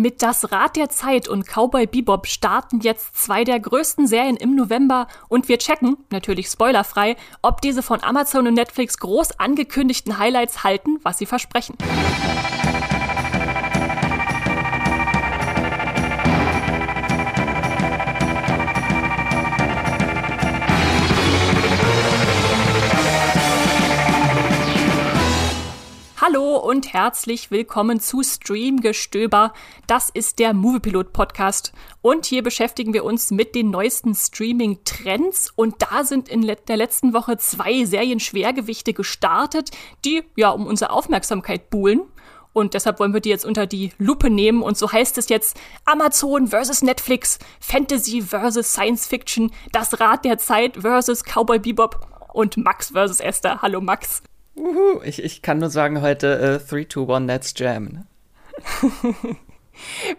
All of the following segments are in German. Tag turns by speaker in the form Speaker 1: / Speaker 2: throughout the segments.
Speaker 1: Mit Das Rad der Zeit und Cowboy Bebop starten jetzt zwei der größten Serien im November und wir checken, natürlich spoilerfrei, ob diese von Amazon und Netflix groß angekündigten Highlights halten, was sie versprechen. Hallo und herzlich willkommen zu Streamgestöber. Das ist der Moviepilot Podcast und hier beschäftigen wir uns mit den neuesten Streaming Trends und da sind in der letzten Woche zwei Serien-Schwergewichte gestartet, die ja um unsere Aufmerksamkeit buhlen. Und deshalb wollen wir die jetzt unter die Lupe nehmen. Und so heißt es jetzt Amazon versus Netflix, Fantasy versus Science Fiction, das Rad der Zeit versus Cowboy Bebop und Max versus Esther. Hallo Max.
Speaker 2: Uhu, ich, ich kann nur sagen heute 3, 2, 1, let's jam. Ne?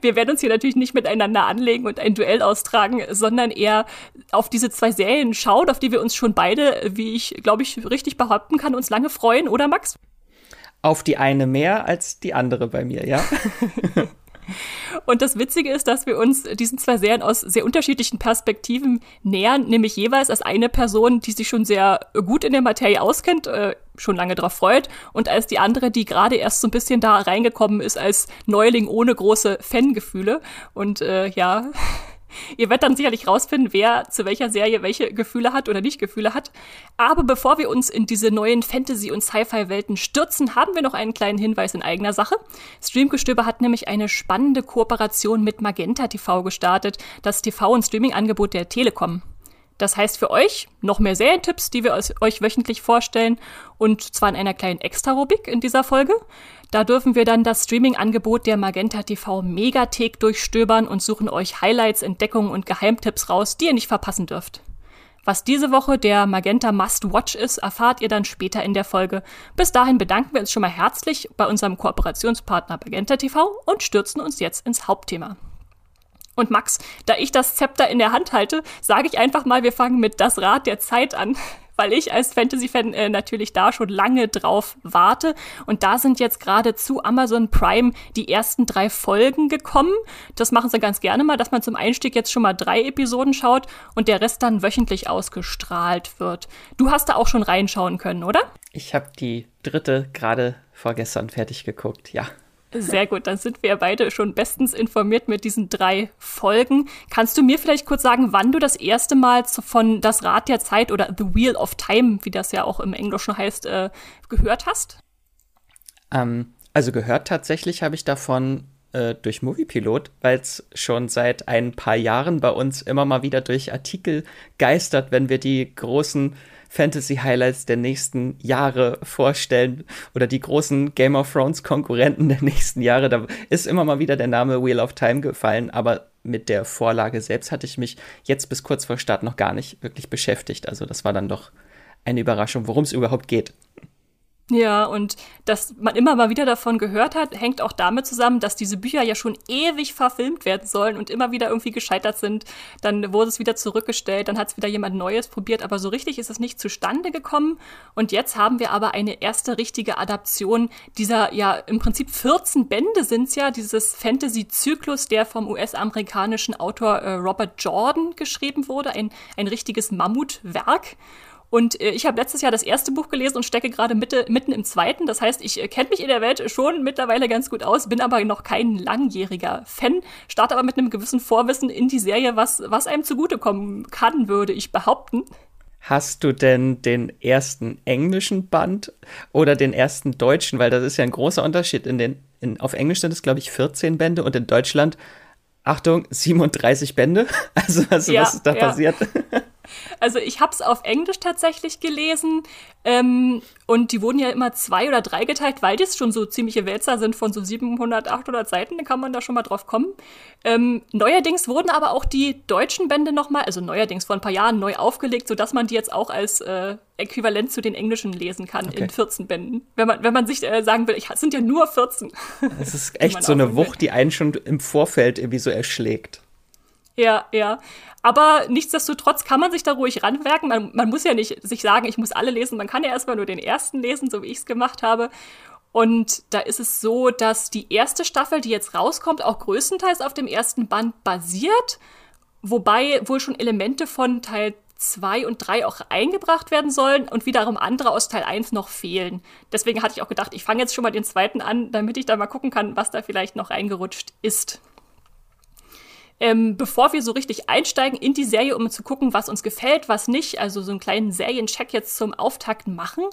Speaker 1: Wir werden uns hier natürlich nicht miteinander anlegen und ein Duell austragen, sondern eher auf diese zwei Serien schauen, auf die wir uns schon beide, wie ich glaube ich richtig behaupten kann, uns lange freuen, oder Max?
Speaker 2: Auf die eine mehr als die andere bei mir, ja.
Speaker 1: Und das Witzige ist, dass wir uns diesen zwei Serien aus sehr unterschiedlichen Perspektiven nähern, nämlich jeweils als eine Person, die sich schon sehr gut in der Materie auskennt, äh, schon lange drauf freut, und als die andere, die gerade erst so ein bisschen da reingekommen ist als Neuling ohne große Fangefühle. Und äh, ja, Ihr werdet dann sicherlich rausfinden, wer zu welcher Serie welche Gefühle hat oder nicht Gefühle hat. Aber bevor wir uns in diese neuen Fantasy- und Sci-Fi-Welten stürzen, haben wir noch einen kleinen Hinweis in eigener Sache. Streamgestöber hat nämlich eine spannende Kooperation mit Magenta TV gestartet, das TV- und Streaming-Angebot der Telekom. Das heißt für euch noch mehr Serientipps, die wir euch wöchentlich vorstellen und zwar in einer kleinen Extra-Rubrik in dieser Folge. Da dürfen wir dann das Streaming-Angebot der Magenta TV Megathek durchstöbern und suchen euch Highlights, Entdeckungen und Geheimtipps raus, die ihr nicht verpassen dürft. Was diese Woche der Magenta Must Watch ist, erfahrt ihr dann später in der Folge. Bis dahin bedanken wir uns schon mal herzlich bei unserem Kooperationspartner Magenta TV und stürzen uns jetzt ins Hauptthema. Und Max, da ich das Zepter in der Hand halte, sage ich einfach mal, wir fangen mit das Rad der Zeit an, weil ich als Fantasy-Fan äh, natürlich da schon lange drauf warte. Und da sind jetzt gerade zu Amazon Prime die ersten drei Folgen gekommen. Das machen sie ganz gerne mal, dass man zum Einstieg jetzt schon mal drei Episoden schaut und der Rest dann wöchentlich ausgestrahlt wird. Du hast da auch schon reinschauen können, oder?
Speaker 2: Ich habe die dritte gerade vorgestern fertig geguckt, ja.
Speaker 1: Sehr gut, dann sind wir beide schon bestens informiert mit diesen drei Folgen. Kannst du mir vielleicht kurz sagen, wann du das erste Mal von Das Rad der Zeit oder The Wheel of Time, wie das ja auch im Englischen heißt, äh, gehört hast?
Speaker 2: Ähm, also gehört tatsächlich habe ich davon äh, durch Moviepilot, weil es schon seit ein paar Jahren bei uns immer mal wieder durch Artikel geistert, wenn wir die großen Fantasy-Highlights der nächsten Jahre vorstellen oder die großen Game of Thrones-Konkurrenten der nächsten Jahre. Da ist immer mal wieder der Name Wheel of Time gefallen, aber mit der Vorlage selbst hatte ich mich jetzt bis kurz vor Start noch gar nicht wirklich beschäftigt. Also das war dann doch eine Überraschung, worum es überhaupt geht.
Speaker 1: Ja, und dass man immer mal wieder davon gehört hat, hängt auch damit zusammen, dass diese Bücher ja schon ewig verfilmt werden sollen und immer wieder irgendwie gescheitert sind. Dann wurde es wieder zurückgestellt, dann hat es wieder jemand Neues probiert, aber so richtig ist es nicht zustande gekommen. Und jetzt haben wir aber eine erste richtige Adaption dieser, ja, im Prinzip 14 Bände sind's ja, dieses Fantasy-Zyklus, der vom US-amerikanischen Autor äh, Robert Jordan geschrieben wurde, ein, ein richtiges Mammutwerk. Und äh, ich habe letztes Jahr das erste Buch gelesen und stecke gerade Mitte, mitten im zweiten. Das heißt, ich äh, kenne mich in der Welt schon mittlerweile ganz gut aus, bin aber noch kein langjähriger Fan, starte aber mit einem gewissen Vorwissen in die Serie, was, was einem zugutekommen kann, würde ich behaupten.
Speaker 2: Hast du denn den ersten englischen Band oder den ersten deutschen? Weil das ist ja ein großer Unterschied. In den, in, auf Englisch sind es, glaube ich, 14 Bände und in Deutschland, Achtung, 37 Bände. Also, also ja, was ist da ja. passiert?
Speaker 1: Also ich habe es auf Englisch tatsächlich gelesen ähm, und die wurden ja immer zwei oder drei geteilt, weil das schon so ziemliche Wälzer sind von so 700, 800 Seiten, dann kann man da schon mal drauf kommen. Ähm, neuerdings wurden aber auch die deutschen Bände nochmal, also neuerdings vor ein paar Jahren neu aufgelegt, sodass man die jetzt auch als äh, Äquivalent zu den englischen lesen kann okay. in 14 Bänden. Wenn man, wenn man sich äh, sagen will, es sind ja nur 14.
Speaker 2: Das ist echt so eine Wucht, die einen schon im Vorfeld irgendwie so erschlägt.
Speaker 1: Ja, ja. Aber nichtsdestotrotz kann man sich da ruhig ranwerken. Man, man muss ja nicht sich sagen, ich muss alle lesen. Man kann ja erstmal nur den ersten lesen, so wie ich es gemacht habe. Und da ist es so, dass die erste Staffel, die jetzt rauskommt, auch größtenteils auf dem ersten Band basiert, wobei wohl schon Elemente von Teil 2 und 3 auch eingebracht werden sollen und wiederum andere aus Teil 1 noch fehlen. Deswegen hatte ich auch gedacht, ich fange jetzt schon mal den zweiten an, damit ich da mal gucken kann, was da vielleicht noch reingerutscht ist. Ähm, bevor wir so richtig einsteigen in die Serie, um zu gucken, was uns gefällt, was nicht, also so einen kleinen Seriencheck jetzt zum Auftakt machen,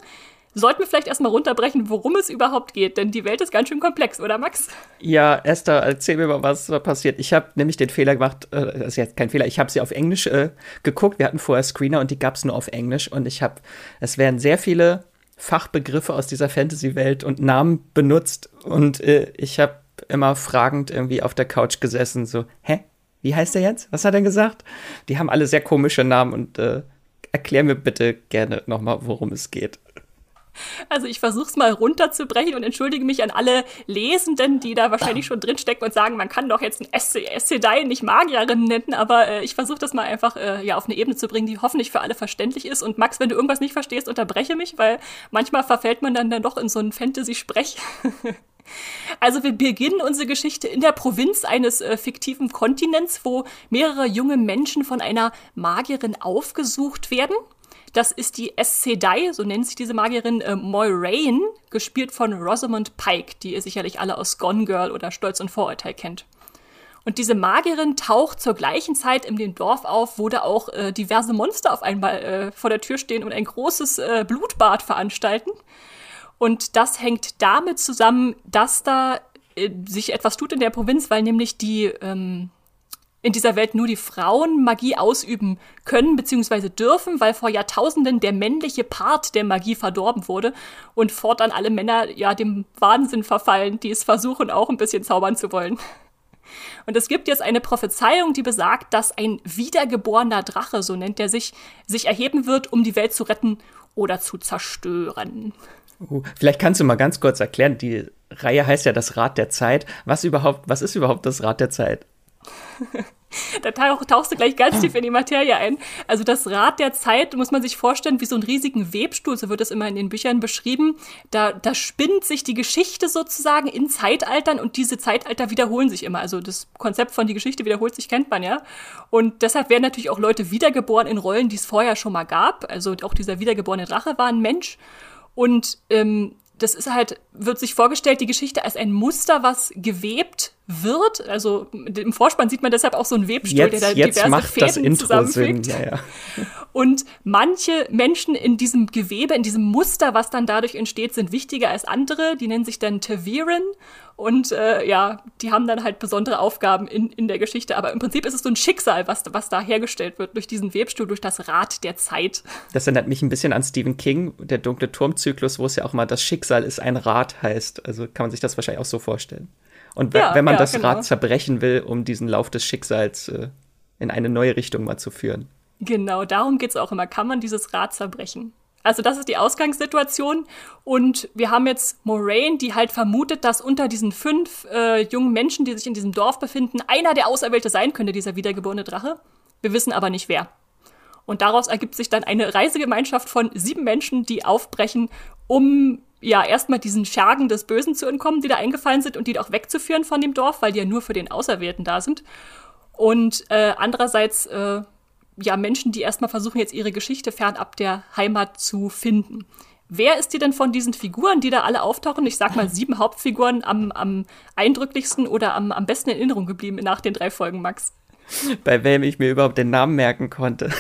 Speaker 1: sollten wir vielleicht erstmal runterbrechen, worum es überhaupt geht, denn die Welt ist ganz schön komplex, oder Max?
Speaker 2: Ja, Esther, erzähl mir mal, was da passiert. Ich habe nämlich den Fehler gemacht, äh, das ist jetzt kein Fehler, ich habe sie auf Englisch äh, geguckt. Wir hatten vorher Screener und die gab es nur auf Englisch und ich habe, es werden sehr viele Fachbegriffe aus dieser Fantasy-Welt und Namen benutzt und äh, ich habe immer fragend irgendwie auf der Couch gesessen, so, hä? Wie heißt der jetzt? Was hat er gesagt? Die haben alle sehr komische Namen und äh, erklär mir bitte gerne nochmal, worum es geht.
Speaker 1: Also ich versuche es mal runterzubrechen und entschuldige mich an alle Lesenden, die da wahrscheinlich schon drinstecken und sagen, man kann doch jetzt ein Sedai nicht Magierin nennen, aber äh, ich versuche das mal einfach äh, ja, auf eine Ebene zu bringen, die hoffentlich für alle verständlich ist. Und Max, wenn du irgendwas nicht verstehst, unterbreche mich, weil manchmal verfällt man dann, dann doch in so einen Fantasy-Sprech. Also wir beginnen unsere Geschichte in der Provinz eines äh, fiktiven Kontinents, wo mehrere junge Menschen von einer Magierin aufgesucht werden. Das ist die Sedai, so nennt sich diese Magierin äh, Moiraine, gespielt von Rosamund Pike, die ihr sicherlich alle aus Gone Girl oder Stolz und Vorurteil kennt. Und diese Magierin taucht zur gleichen Zeit in dem Dorf auf, wo da auch äh, diverse Monster auf einmal äh, vor der Tür stehen und ein großes äh, Blutbad veranstalten. Und das hängt damit zusammen, dass da äh, sich etwas tut in der Provinz, weil nämlich die ähm, in dieser Welt nur die Frauen Magie ausüben können bzw. dürfen, weil vor Jahrtausenden der männliche Part der Magie verdorben wurde und fortan alle Männer ja dem Wahnsinn verfallen, die es versuchen, auch ein bisschen zaubern zu wollen. Und es gibt jetzt eine Prophezeiung, die besagt, dass ein wiedergeborener Drache, so nennt er sich, sich erheben wird, um die Welt zu retten oder zu zerstören.
Speaker 2: Uh, vielleicht kannst du mal ganz kurz erklären, die Reihe heißt ja das Rad der Zeit. Was überhaupt, was ist überhaupt das Rad der Zeit?
Speaker 1: da tauchst du gleich ganz tief in die Materie ein. Also das Rad der Zeit muss man sich vorstellen wie so einen riesigen Webstuhl, so wird es immer in den Büchern beschrieben. Da, da spinnt sich die Geschichte sozusagen in Zeitaltern und diese Zeitalter wiederholen sich immer. Also das Konzept von die Geschichte wiederholt sich, kennt man ja. Und deshalb werden natürlich auch Leute wiedergeboren in Rollen, die es vorher schon mal gab. Also auch dieser wiedergeborene Drache war ein Mensch. Und ähm, das ist halt, wird sich vorgestellt, die Geschichte als ein Muster, was gewebt wird. Also im Vorspann sieht man deshalb auch so einen Webstuhl,
Speaker 2: jetzt,
Speaker 1: der da
Speaker 2: jetzt
Speaker 1: diverse
Speaker 2: macht
Speaker 1: Fäden
Speaker 2: das Intro
Speaker 1: zusammenfügt.
Speaker 2: Sinn. Ja, ja.
Speaker 1: Und manche Menschen in diesem Gewebe, in diesem Muster, was dann dadurch entsteht, sind wichtiger als andere. Die nennen sich dann Taviren. Und äh, ja, die haben dann halt besondere Aufgaben in, in der Geschichte. Aber im Prinzip ist es so ein Schicksal, was, was da hergestellt wird durch diesen Webstuhl, durch das Rad der Zeit.
Speaker 2: Das erinnert mich ein bisschen an Stephen King, der dunkle Turmzyklus, wo es ja auch mal das Schicksal ist ein Rad heißt. Also kann man sich das wahrscheinlich auch so vorstellen. Und ja, wenn man ja, das genau. Rad zerbrechen will, um diesen Lauf des Schicksals äh, in eine neue Richtung mal zu führen.
Speaker 1: Genau, darum geht es auch immer. Kann man dieses Rad zerbrechen? Also das ist die Ausgangssituation. Und wir haben jetzt Moraine, die halt vermutet, dass unter diesen fünf äh, jungen Menschen, die sich in diesem Dorf befinden, einer der Auserwählte sein könnte, dieser wiedergeborene Drache. Wir wissen aber nicht wer. Und daraus ergibt sich dann eine Reisegemeinschaft von sieben Menschen, die aufbrechen, um ja erstmal diesen Schergen des Bösen zu entkommen, die da eingefallen sind und die auch wegzuführen von dem Dorf, weil die ja nur für den Auserwählten da sind. Und äh, andererseits äh, ja Menschen, die erstmal versuchen, jetzt ihre Geschichte fernab der Heimat zu finden. Wer ist dir denn von diesen Figuren, die da alle auftauchen, ich sag mal sieben Hauptfiguren, am, am eindrücklichsten oder am, am besten in Erinnerung geblieben nach den drei Folgen, Max?
Speaker 2: Bei wem ich mir überhaupt den Namen merken konnte.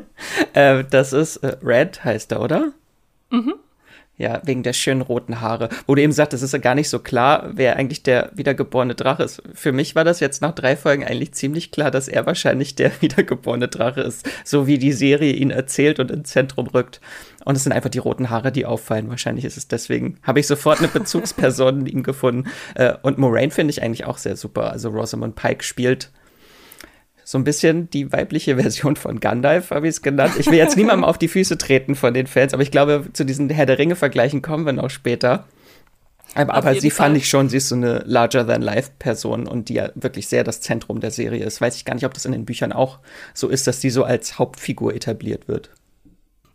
Speaker 2: äh, das ist äh, Red, heißt er, oder? Mhm. Ja, wegen der schönen roten Haare. Wo du eben sagst, es ist ja gar nicht so klar, wer eigentlich der wiedergeborene Drache ist. Für mich war das jetzt nach drei Folgen eigentlich ziemlich klar, dass er wahrscheinlich der wiedergeborene Drache ist. So wie die Serie ihn erzählt und ins Zentrum rückt. Und es sind einfach die roten Haare, die auffallen. Wahrscheinlich ist es deswegen. Habe ich sofort eine Bezugsperson in ihm gefunden. Äh, und Moraine finde ich eigentlich auch sehr super. Also Rosamund Pike spielt so ein bisschen die weibliche Version von Gandalf, habe ich es genannt. Ich will jetzt niemandem auf die Füße treten von den Fans, aber ich glaube, zu diesen Herr der Ringe-Vergleichen kommen wir noch später. Aber, aber sie Fall. fand ich schon, sie ist so eine larger-than-life-Person und die ja wirklich sehr das Zentrum der Serie ist. Weiß ich gar nicht, ob das in den Büchern auch so ist, dass die so als Hauptfigur etabliert wird.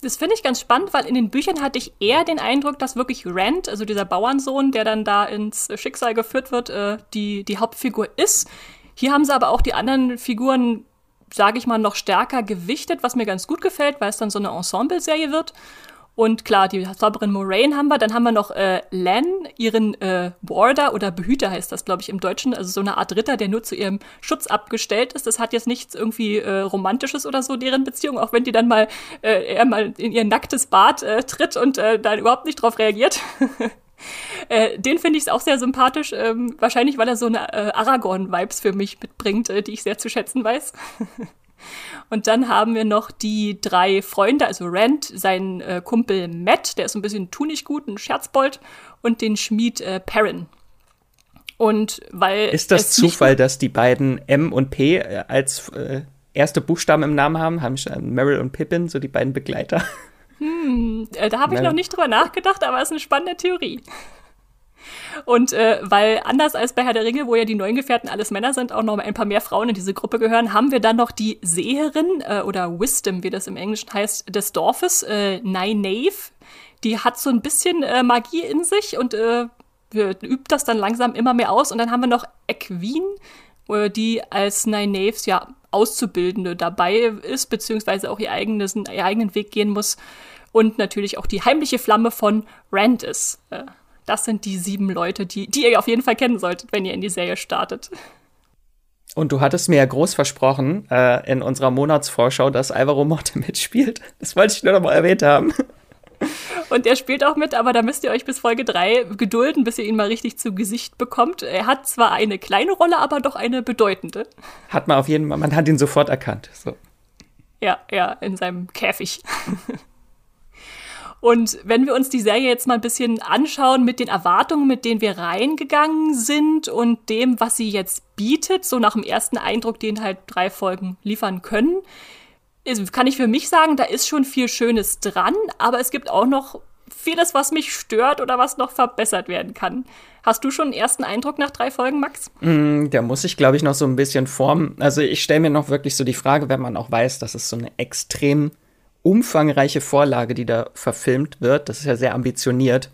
Speaker 1: Das finde ich ganz spannend, weil in den Büchern hatte ich eher den Eindruck, dass wirklich Rand, also dieser Bauernsohn, der dann da ins Schicksal geführt wird, äh, die, die Hauptfigur ist. Hier haben sie aber auch die anderen Figuren, sage ich mal, noch stärker gewichtet, was mir ganz gut gefällt, weil es dann so eine Ensemble-Serie wird. Und klar, die Zauberin Moraine haben wir. Dann haben wir noch äh, Len, ihren äh, Warder oder Behüter heißt das, glaube ich, im Deutschen. Also so eine Art Ritter, der nur zu ihrem Schutz abgestellt ist. Das hat jetzt nichts irgendwie äh, Romantisches oder so, deren Beziehung, auch wenn die dann mal, äh, er mal in ihr nacktes Bad äh, tritt und äh, dann überhaupt nicht drauf reagiert. Äh, den finde ich auch sehr sympathisch. Ähm, wahrscheinlich, weil er so eine äh, Aragorn-Vibes für mich mitbringt, äh, die ich sehr zu schätzen weiß. Und dann haben wir noch die drei Freunde, also Rand, sein äh, Kumpel Matt, der ist ein bisschen tunig gut, ein Scherzbold, und den Schmied äh, Perrin. Und weil.
Speaker 2: Ist das Zufall, dass die beiden M und P äh, als äh, erste Buchstaben im Namen haben? Haben Meryl und Pippin, so die beiden Begleiter?
Speaker 1: Hm, äh, da habe ich noch nicht drüber nachgedacht, aber es ist eine spannende Theorie. Und äh, weil anders als bei Herr der Ringe, wo ja die neuen Gefährten alles Männer sind, auch noch ein paar mehr Frauen in diese Gruppe gehören, haben wir dann noch die Seherin äh, oder Wisdom, wie das im Englischen heißt, des Dorfes, äh, Nynaeve. Die hat so ein bisschen äh, Magie in sich und äh, übt das dann langsam immer mehr aus. Und dann haben wir noch Equine, äh, die als Nynaeves ja Auszubildende dabei ist, beziehungsweise auch ihr, eigenes, ihr eigenen Weg gehen muss. Und natürlich auch die heimliche Flamme von Rand ist. Äh, das sind die sieben Leute, die, die ihr auf jeden Fall kennen solltet, wenn ihr in die Serie startet.
Speaker 2: Und du hattest mir ja groß versprochen äh, in unserer Monatsvorschau, dass Alvaro Morte mitspielt. Das wollte ich nur noch mal erwähnt haben.
Speaker 1: Und er spielt auch mit, aber da müsst ihr euch bis Folge 3 gedulden, bis ihr ihn mal richtig zu Gesicht bekommt. Er hat zwar eine kleine Rolle, aber doch eine bedeutende.
Speaker 2: Hat man auf jeden Fall, man hat ihn sofort erkannt. So.
Speaker 1: Ja, ja, in seinem Käfig. Und wenn wir uns die Serie jetzt mal ein bisschen anschauen mit den Erwartungen, mit denen wir reingegangen sind und dem, was sie jetzt bietet, so nach dem ersten Eindruck, den halt drei Folgen liefern können, kann ich für mich sagen, da ist schon viel Schönes dran, aber es gibt auch noch vieles, was mich stört oder was noch verbessert werden kann. Hast du schon einen ersten Eindruck nach drei Folgen, Max?
Speaker 2: Mm, da muss ich, glaube ich, noch so ein bisschen formen. Also ich stelle mir noch wirklich so die Frage, wenn man auch weiß, dass es so eine extrem umfangreiche Vorlage, die da verfilmt wird. Das ist ja sehr ambitioniert.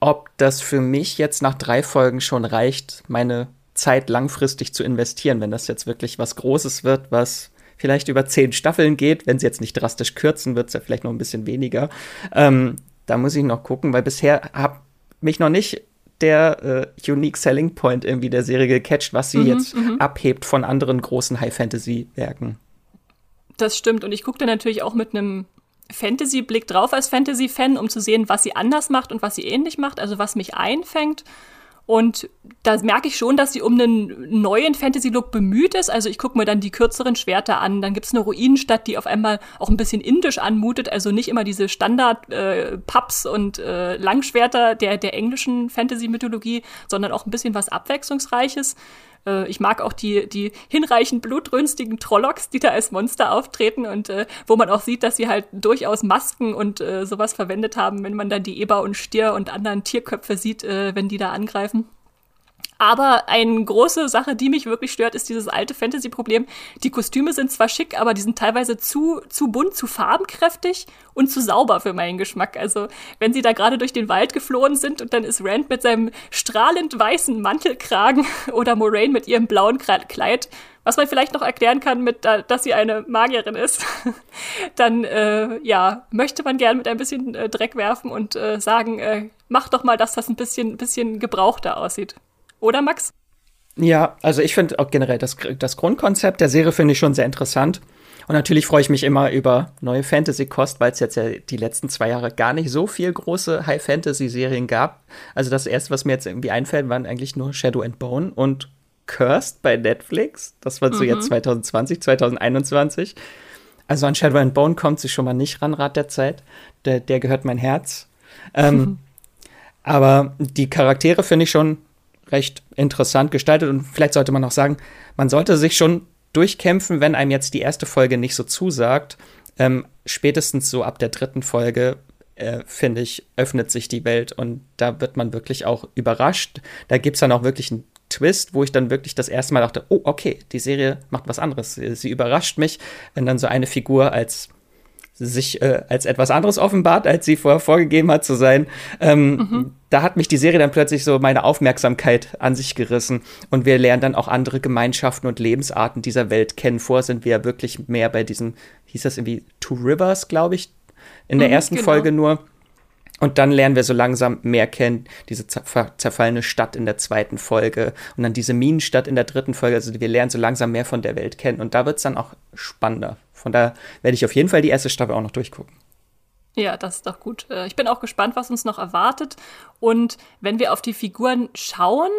Speaker 2: Ob das für mich jetzt nach drei Folgen schon reicht, meine Zeit langfristig zu investieren, wenn das jetzt wirklich was Großes wird, was vielleicht über zehn Staffeln geht, wenn sie jetzt nicht drastisch kürzen, wird es ja vielleicht noch ein bisschen weniger. Ähm, da muss ich noch gucken, weil bisher habe mich noch nicht der äh, Unique Selling Point irgendwie der Serie gecatcht, was sie mhm, jetzt mhm. abhebt von anderen großen High-Fantasy-Werken.
Speaker 1: Das stimmt. Und ich gucke da natürlich auch mit einem Fantasy-Blick drauf als Fantasy-Fan, um zu sehen, was sie anders macht und was sie ähnlich macht, also was mich einfängt. Und da merke ich schon, dass sie um einen neuen Fantasy-Look bemüht ist. Also ich gucke mir dann die kürzeren Schwerter an. Dann gibt's eine Ruinenstadt, die auf einmal auch ein bisschen indisch anmutet. Also nicht immer diese Standard-Pubs äh, und äh, Langschwerter der, der englischen Fantasy-Mythologie, sondern auch ein bisschen was Abwechslungsreiches. Äh, ich mag auch die, die hinreichend blutrünstigen Trollocks, die da als Monster auftreten und äh, wo man auch sieht, dass sie halt durchaus Masken und äh, sowas verwendet haben, wenn man dann die Eber und Stier und anderen Tierköpfe sieht, äh, wenn die da angreifen. Aber eine große Sache, die mich wirklich stört, ist dieses alte Fantasy-Problem. Die Kostüme sind zwar schick, aber die sind teilweise zu, zu bunt, zu farbenkräftig und zu sauber für meinen Geschmack. Also, wenn sie da gerade durch den Wald geflohen sind und dann ist Rand mit seinem strahlend weißen Mantelkragen oder Moraine mit ihrem blauen Kleid, was man vielleicht noch erklären kann mit, dass sie eine Magierin ist, dann, äh, ja, möchte man gern mit ein bisschen äh, Dreck werfen und äh, sagen, äh, mach doch mal, dass das ein bisschen, bisschen gebrauchter aussieht. Oder Max?
Speaker 2: Ja, also ich finde auch generell das, das Grundkonzept der Serie finde ich schon sehr interessant. Und natürlich freue ich mich immer über neue Fantasy-Kost, weil es jetzt ja die letzten zwei Jahre gar nicht so viel große High-Fantasy-Serien gab. Also das erste, was mir jetzt irgendwie einfällt, waren eigentlich nur Shadow and Bone und Cursed bei Netflix. Das war so mhm. jetzt 2020, 2021. Also an Shadow and Bone kommt sie schon mal nicht ran, Rat der Zeit. Der, der gehört mein Herz. Ähm, aber die Charaktere finde ich schon recht interessant gestaltet und vielleicht sollte man auch sagen, man sollte sich schon durchkämpfen, wenn einem jetzt die erste Folge nicht so zusagt. Ähm, spätestens so ab der dritten Folge, äh, finde ich, öffnet sich die Welt und da wird man wirklich auch überrascht. Da gibt es dann auch wirklich einen Twist, wo ich dann wirklich das erste Mal dachte, oh, okay, die Serie macht was anderes. Sie, sie überrascht mich, wenn dann so eine Figur als sich äh, als etwas anderes offenbart, als sie vorher vorgegeben hat zu sein. Ähm, mhm. Da hat mich die Serie dann plötzlich so meine Aufmerksamkeit an sich gerissen und wir lernen dann auch andere Gemeinschaften und Lebensarten dieser Welt kennen. Vorher sind wir ja wirklich mehr bei diesen, hieß das irgendwie Two Rivers, glaube ich, in der mhm, ersten genau. Folge nur. Und dann lernen wir so langsam mehr kennen, diese zerfallene Stadt in der zweiten Folge und dann diese Minenstadt in der dritten Folge. Also wir lernen so langsam mehr von der Welt kennen und da wird es dann auch spannender. Von daher werde ich auf jeden Fall die erste Staffel auch noch durchgucken.
Speaker 1: Ja, das ist doch gut. Äh, ich bin auch gespannt, was uns noch erwartet. Und wenn wir auf die Figuren schauen,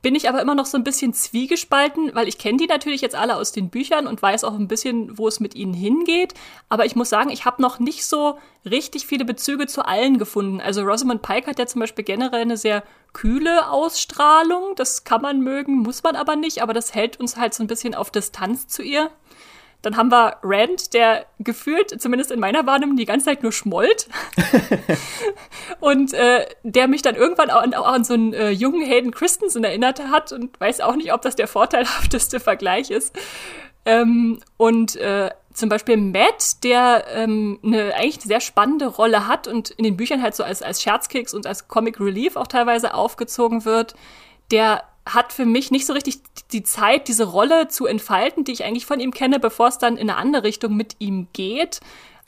Speaker 1: bin ich aber immer noch so ein bisschen zwiegespalten, weil ich kenne die natürlich jetzt alle aus den Büchern und weiß auch ein bisschen, wo es mit ihnen hingeht. Aber ich muss sagen, ich habe noch nicht so richtig viele Bezüge zu allen gefunden. Also Rosamund Pike hat ja zum Beispiel generell eine sehr kühle Ausstrahlung. Das kann man mögen, muss man aber nicht. Aber das hält uns halt so ein bisschen auf Distanz zu ihr. Dann haben wir Rand, der gefühlt, zumindest in meiner Wahrnehmung, die ganze Zeit nur schmollt. und äh, der mich dann irgendwann auch an, auch an so einen äh, jungen Hayden Christensen erinnert hat und weiß auch nicht, ob das der vorteilhafteste Vergleich ist. Ähm, und äh, zum Beispiel Matt, der ähm, eine eigentlich sehr spannende Rolle hat und in den Büchern halt so als, als Scherzkeks und als Comic Relief auch teilweise aufgezogen wird, der hat für mich nicht so richtig die Zeit, diese Rolle zu entfalten, die ich eigentlich von ihm kenne, bevor es dann in eine andere Richtung mit ihm geht.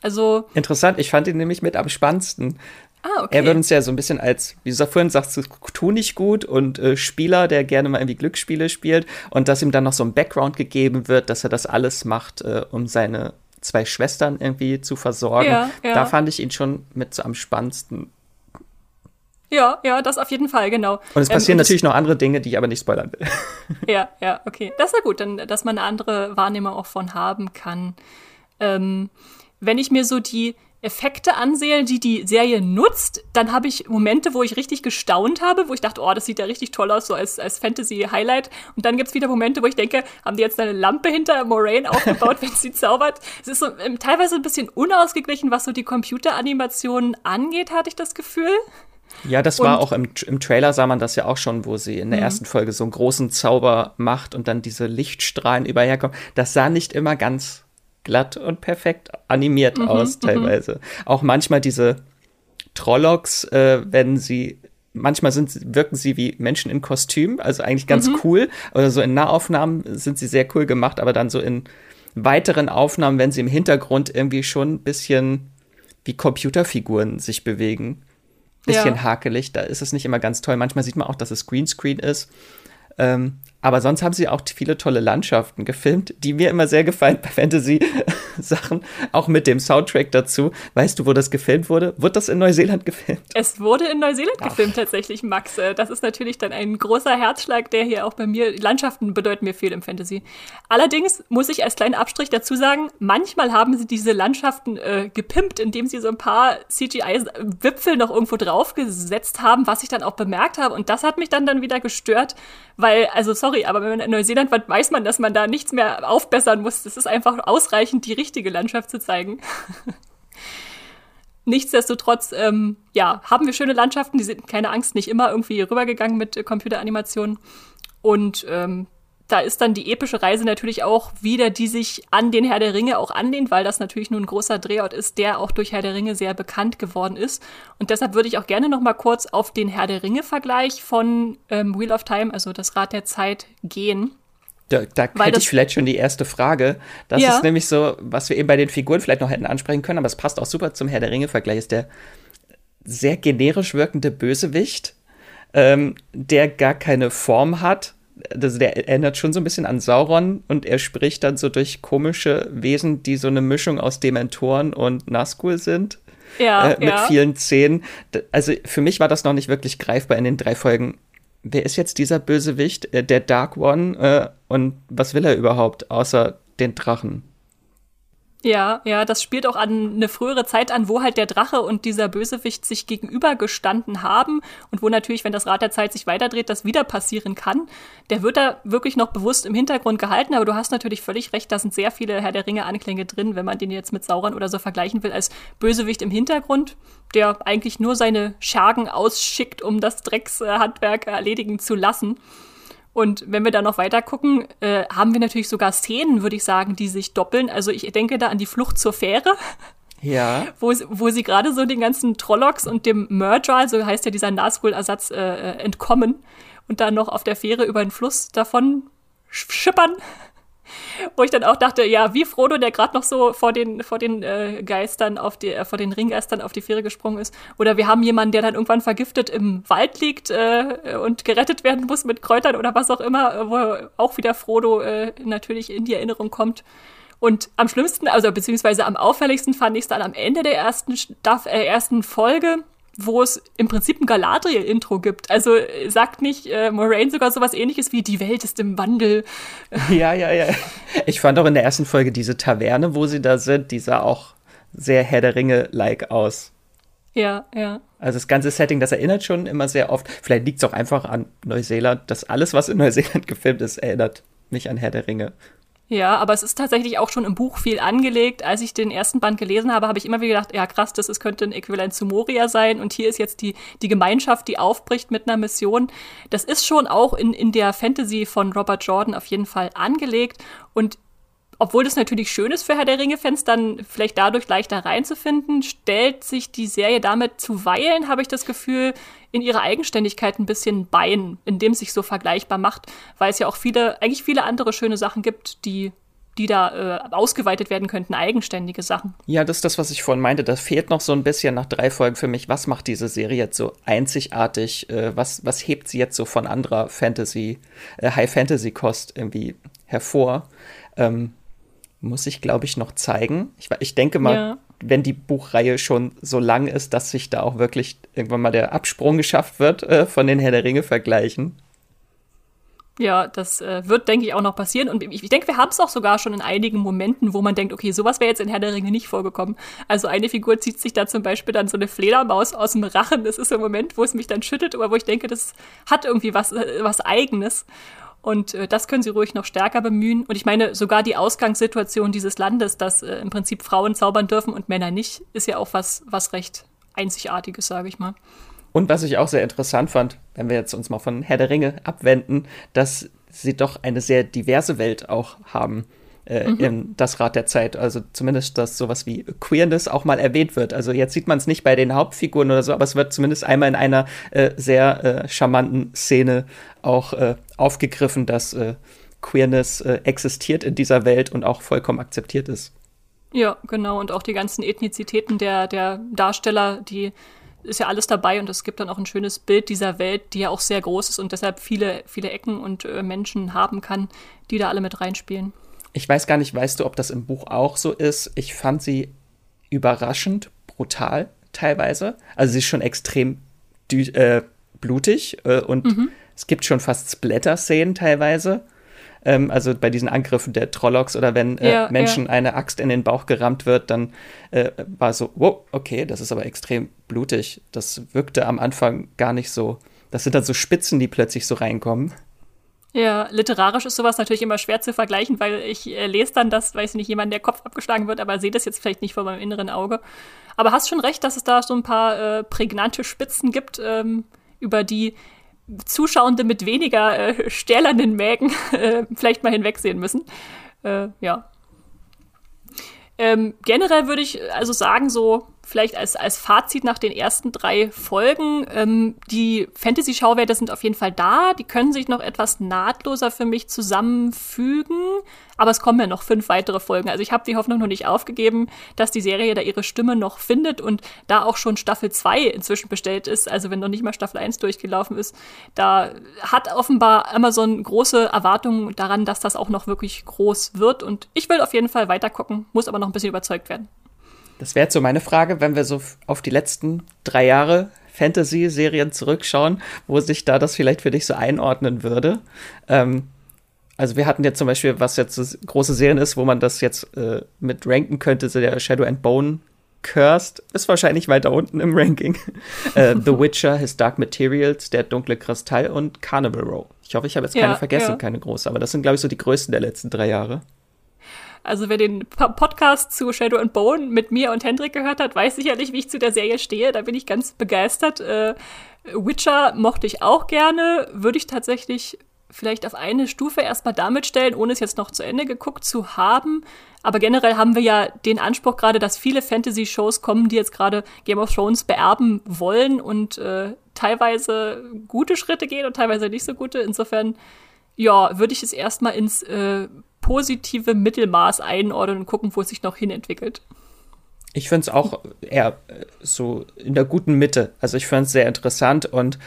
Speaker 1: Also.
Speaker 2: Interessant, ich fand ihn nämlich mit am spannendsten. Ah, okay. Er wird uns ja so ein bisschen als, wie du vorhin sagst, tu nicht gut und äh, Spieler, der gerne mal irgendwie Glücksspiele spielt und dass ihm dann noch so ein Background gegeben wird, dass er das alles macht, äh, um seine zwei Schwestern irgendwie zu versorgen. Ja, ja. Da fand ich ihn schon mit so am spannendsten.
Speaker 1: Ja, ja, das auf jeden Fall, genau.
Speaker 2: Und es ähm, passieren ähm, natürlich noch andere Dinge, die ich aber nicht spoilern will.
Speaker 1: Ja, ja, okay. Das ist ja gut, dann, dass man eine andere Wahrnehmung auch von haben kann. Ähm, wenn ich mir so die Effekte ansehe, die die Serie nutzt, dann habe ich Momente, wo ich richtig gestaunt habe, wo ich dachte, oh, das sieht ja richtig toll aus, so als, als Fantasy-Highlight. Und dann gibt es wieder Momente, wo ich denke, haben die jetzt eine Lampe hinter Moraine aufgebaut, wenn sie zaubert? Es ist so ähm, teilweise ein bisschen unausgeglichen, was so die Computeranimationen angeht, hatte ich das Gefühl.
Speaker 2: Ja, das und war auch im, im Trailer sah man das ja auch schon, wo sie in der mhm. ersten Folge so einen großen Zauber macht und dann diese Lichtstrahlen überherkommen. Das sah nicht immer ganz glatt und perfekt animiert mhm, aus, mhm. teilweise. Auch manchmal diese Trollocks, äh, wenn sie manchmal sind, wirken sie wie Menschen in Kostüm, also eigentlich ganz mhm. cool. Oder so in Nahaufnahmen sind sie sehr cool gemacht, aber dann so in weiteren Aufnahmen, wenn sie im Hintergrund irgendwie schon ein bisschen wie Computerfiguren sich bewegen bisschen ja. hakelig, da ist es nicht immer ganz toll. Manchmal sieht man auch, dass es Greenscreen ist. Ähm, aber sonst haben sie auch viele tolle Landschaften gefilmt, die mir immer sehr gefallen bei Fantasy-Sachen, auch mit dem Soundtrack dazu. Weißt du, wo das gefilmt wurde? Wurde das in Neuseeland gefilmt?
Speaker 1: Es wurde in Neuseeland Ach. gefilmt tatsächlich, Max. Äh, das ist natürlich dann ein großer Herzschlag, der hier auch bei mir, Landschaften bedeuten mir viel im Fantasy. Allerdings muss ich als kleinen Abstrich dazu sagen, manchmal haben sie diese Landschaften äh, gepimpt, indem sie so ein paar CGI-Wipfel noch irgendwo draufgesetzt haben, was ich dann auch bemerkt habe. Und das hat mich dann, dann wieder gestört, weil, also sorry, sorry, aber wenn man in Neuseeland war, weiß man, dass man da nichts mehr aufbessern muss. Es ist einfach ausreichend, die richtige Landschaft zu zeigen. Nichtsdestotrotz, ähm, ja, haben wir schöne Landschaften, die sind, keine Angst, nicht immer irgendwie rübergegangen mit äh, Computeranimationen. Und ähm, da ist dann die epische Reise natürlich auch wieder, die sich an den Herr der Ringe auch anlehnt, weil das natürlich nur ein großer Drehort ist, der auch durch Herr der Ringe sehr bekannt geworden ist. Und deshalb würde ich auch gerne noch mal kurz auf den Herr der Ringe-Vergleich von ähm, Wheel of Time, also das Rad der Zeit, gehen.
Speaker 2: Da, da hätte ich vielleicht schon die erste Frage. Das ja. ist nämlich so, was wir eben bei den Figuren vielleicht noch hätten ansprechen können, aber es passt auch super zum Herr der Ringe-Vergleich, ist der sehr generisch wirkende Bösewicht, ähm, der gar keine Form hat, also der erinnert schon so ein bisschen an Sauron und er spricht dann so durch komische Wesen, die so eine Mischung aus Dementoren und Nazgul sind. Ja, äh, mit ja. vielen Zähnen. Also für mich war das noch nicht wirklich greifbar in den drei Folgen. Wer ist jetzt dieser Bösewicht, äh, der Dark One? Äh, und was will er überhaupt, außer den Drachen?
Speaker 1: Ja, ja, das spielt auch an eine frühere Zeit an, wo halt der Drache und dieser Bösewicht sich gegenübergestanden haben und wo natürlich, wenn das Rad der Zeit sich weiterdreht, das wieder passieren kann. Der wird da wirklich noch bewusst im Hintergrund gehalten, aber du hast natürlich völlig recht, da sind sehr viele Herr der Ringe Anklänge drin, wenn man den jetzt mit Sauron oder so vergleichen will, als Bösewicht im Hintergrund, der eigentlich nur seine Schergen ausschickt, um das Dreckshandwerk erledigen zu lassen. Und wenn wir da noch weiter gucken, äh, haben wir natürlich sogar Szenen, würde ich sagen, die sich doppeln. Also ich denke da an die Flucht zur Fähre.
Speaker 2: Ja.
Speaker 1: Wo, wo sie gerade so den ganzen Trollocks und dem Murder, so heißt ja dieser Nazgul-Ersatz, äh, äh, entkommen und dann noch auf der Fähre über den Fluss davon schippern. Wo ich dann auch dachte, ja, wie Frodo, der gerade noch so vor den, vor den äh, Geistern auf die, äh, vor den Ringgeistern auf die Fähre gesprungen ist. Oder wir haben jemanden, der dann irgendwann vergiftet im Wald liegt äh, und gerettet werden muss mit Kräutern oder was auch immer, wo auch wieder Frodo äh, natürlich in die Erinnerung kommt. Und am schlimmsten, also beziehungsweise am auffälligsten fand ich es dann am Ende der ersten, Staff, äh, ersten Folge, wo es im Prinzip ein Galadriel-Intro gibt. Also sagt nicht äh, Moraine sogar sowas ähnliches wie die Welt ist im Wandel.
Speaker 2: Ja, ja, ja. Ich fand auch in der ersten Folge diese Taverne, wo sie da sind, die sah auch sehr Herr der Ringe-like aus.
Speaker 1: Ja, ja.
Speaker 2: Also das ganze Setting, das erinnert schon immer sehr oft. Vielleicht liegt es auch einfach an Neuseeland, dass alles, was in Neuseeland gefilmt ist, erinnert mich an Herr der Ringe.
Speaker 1: Ja, aber es ist tatsächlich auch schon im Buch viel angelegt. Als ich den ersten Band gelesen habe, habe ich immer wieder gedacht, ja krass, das ist, könnte ein Äquivalent zu Moria sein. Und hier ist jetzt die, die Gemeinschaft, die aufbricht mit einer Mission. Das ist schon auch in, in der Fantasy von Robert Jordan auf jeden Fall angelegt. Und obwohl das natürlich schön ist für Herr der Ringe-Fans, dann vielleicht dadurch leichter reinzufinden, stellt sich die Serie damit zuweilen, habe ich das Gefühl, in ihrer Eigenständigkeit ein bisschen Bein, indem es sich so vergleichbar macht, weil es ja auch viele, eigentlich viele andere schöne Sachen gibt, die die da äh, ausgeweitet werden könnten, eigenständige Sachen.
Speaker 2: Ja, das ist das, was ich vorhin meinte. Das fehlt noch so ein bisschen nach drei Folgen für mich. Was macht diese Serie jetzt so einzigartig? Äh, was, was hebt sie jetzt so von anderer Fantasy, äh, High-Fantasy-Kost irgendwie hervor? Ähm, muss ich, glaube ich, noch zeigen. Ich, ich denke mal, ja. wenn die Buchreihe schon so lang ist, dass sich da auch wirklich irgendwann mal der Absprung geschafft wird äh, von den Herr der Ringe-Vergleichen.
Speaker 1: Ja, das äh, wird, denke ich, auch noch passieren. Und ich, ich denke, wir haben es auch sogar schon in einigen Momenten, wo man denkt, okay, sowas wäre jetzt in Herr der Ringe nicht vorgekommen. Also eine Figur zieht sich da zum Beispiel dann so eine Fledermaus aus dem Rachen. Das ist so ein Moment, wo es mich dann schüttelt, oder wo ich denke, das hat irgendwie was, äh, was Eigenes. Und äh, das können sie ruhig noch stärker bemühen. Und ich meine, sogar die Ausgangssituation dieses Landes, dass äh, im Prinzip Frauen zaubern dürfen und Männer nicht, ist ja auch was, was recht Einzigartiges, sage ich mal.
Speaker 2: Und was ich auch sehr interessant fand, wenn wir jetzt uns mal von Herr der Ringe abwenden, dass sie doch eine sehr diverse Welt auch haben äh, mhm. in das Rad der Zeit. Also zumindest, dass sowas wie Queerness auch mal erwähnt wird. Also jetzt sieht man es nicht bei den Hauptfiguren oder so, aber es wird zumindest einmal in einer äh, sehr äh, charmanten Szene auch äh, aufgegriffen, dass äh, Queerness äh, existiert in dieser Welt und auch vollkommen akzeptiert ist.
Speaker 1: Ja, genau. Und auch die ganzen Ethnizitäten der, der Darsteller, die ist ja alles dabei und es gibt dann auch ein schönes Bild dieser Welt, die ja auch sehr groß ist und deshalb viele, viele Ecken und äh, Menschen haben kann, die da alle mit reinspielen.
Speaker 2: Ich weiß gar nicht, weißt du, ob das im Buch auch so ist? Ich fand sie überraschend brutal teilweise. Also sie ist schon extrem äh, blutig äh, und mhm. es gibt schon fast Splatter-Szenen teilweise. Ähm, also bei diesen Angriffen der Trollocks oder wenn äh, ja, Menschen ja. eine Axt in den Bauch gerammt wird, dann äh, war so, wow, okay, das ist aber extrem blutig. Das wirkte am Anfang gar nicht so. Das sind dann so Spitzen, die plötzlich so reinkommen.
Speaker 1: Ja, literarisch ist sowas natürlich immer schwer zu vergleichen, weil ich äh, lese dann das, weiß ich nicht, jemand, der Kopf abgeschlagen wird, aber sehe das jetzt vielleicht nicht vor meinem inneren Auge. Aber hast schon recht, dass es da so ein paar äh, prägnante Spitzen gibt, ähm, über die Zuschauende mit weniger äh, stählernen Mägen äh, vielleicht mal hinwegsehen müssen. Äh, ja. Ähm, generell würde ich also sagen, so vielleicht als, als Fazit nach den ersten drei Folgen, ähm, die Fantasy-Schauwerte sind auf jeden Fall da. Die können sich noch etwas nahtloser für mich zusammenfügen. Aber es kommen ja noch fünf weitere Folgen. Also ich habe die Hoffnung noch nicht aufgegeben, dass die Serie da ihre Stimme noch findet und da auch schon Staffel 2 inzwischen bestellt ist, also wenn noch nicht mal Staffel 1 durchgelaufen ist, da hat offenbar Amazon große Erwartungen daran, dass das auch noch wirklich groß wird. Und ich will auf jeden Fall weiter gucken, muss aber noch ein bisschen überzeugt werden.
Speaker 2: Das wäre jetzt so meine Frage, wenn wir so auf die letzten drei Jahre Fantasy-Serien zurückschauen, wo sich da das vielleicht für dich so einordnen würde. Ähm, also wir hatten jetzt zum Beispiel, was jetzt so große Serien ist, wo man das jetzt äh, mit ranken könnte, so der Shadow and Bone Cursed ist wahrscheinlich weiter unten im Ranking. äh, The Witcher, His Dark Materials, Der dunkle Kristall und Carnival Row. Ich hoffe, ich habe jetzt keine ja, vergessen, ja. keine große, aber das sind, glaube ich, so die größten der letzten drei Jahre.
Speaker 1: Also wer den Podcast zu Shadow and Bone mit mir und Hendrik gehört hat, weiß sicherlich, wie ich zu der Serie stehe. Da bin ich ganz begeistert. Äh, Witcher mochte ich auch gerne, würde ich tatsächlich vielleicht auf eine Stufe erstmal damit stellen, ohne es jetzt noch zu Ende geguckt zu haben. Aber generell haben wir ja den Anspruch gerade, dass viele Fantasy-Shows kommen, die jetzt gerade Game of Thrones beerben wollen und äh, teilweise gute Schritte gehen und teilweise nicht so gute. Insofern, ja, würde ich es erstmal ins äh, positive Mittelmaß einordnen und gucken, wo es sich noch hinentwickelt.
Speaker 2: Ich finde es auch eher äh, so in der guten Mitte. Also ich finde es sehr interessant und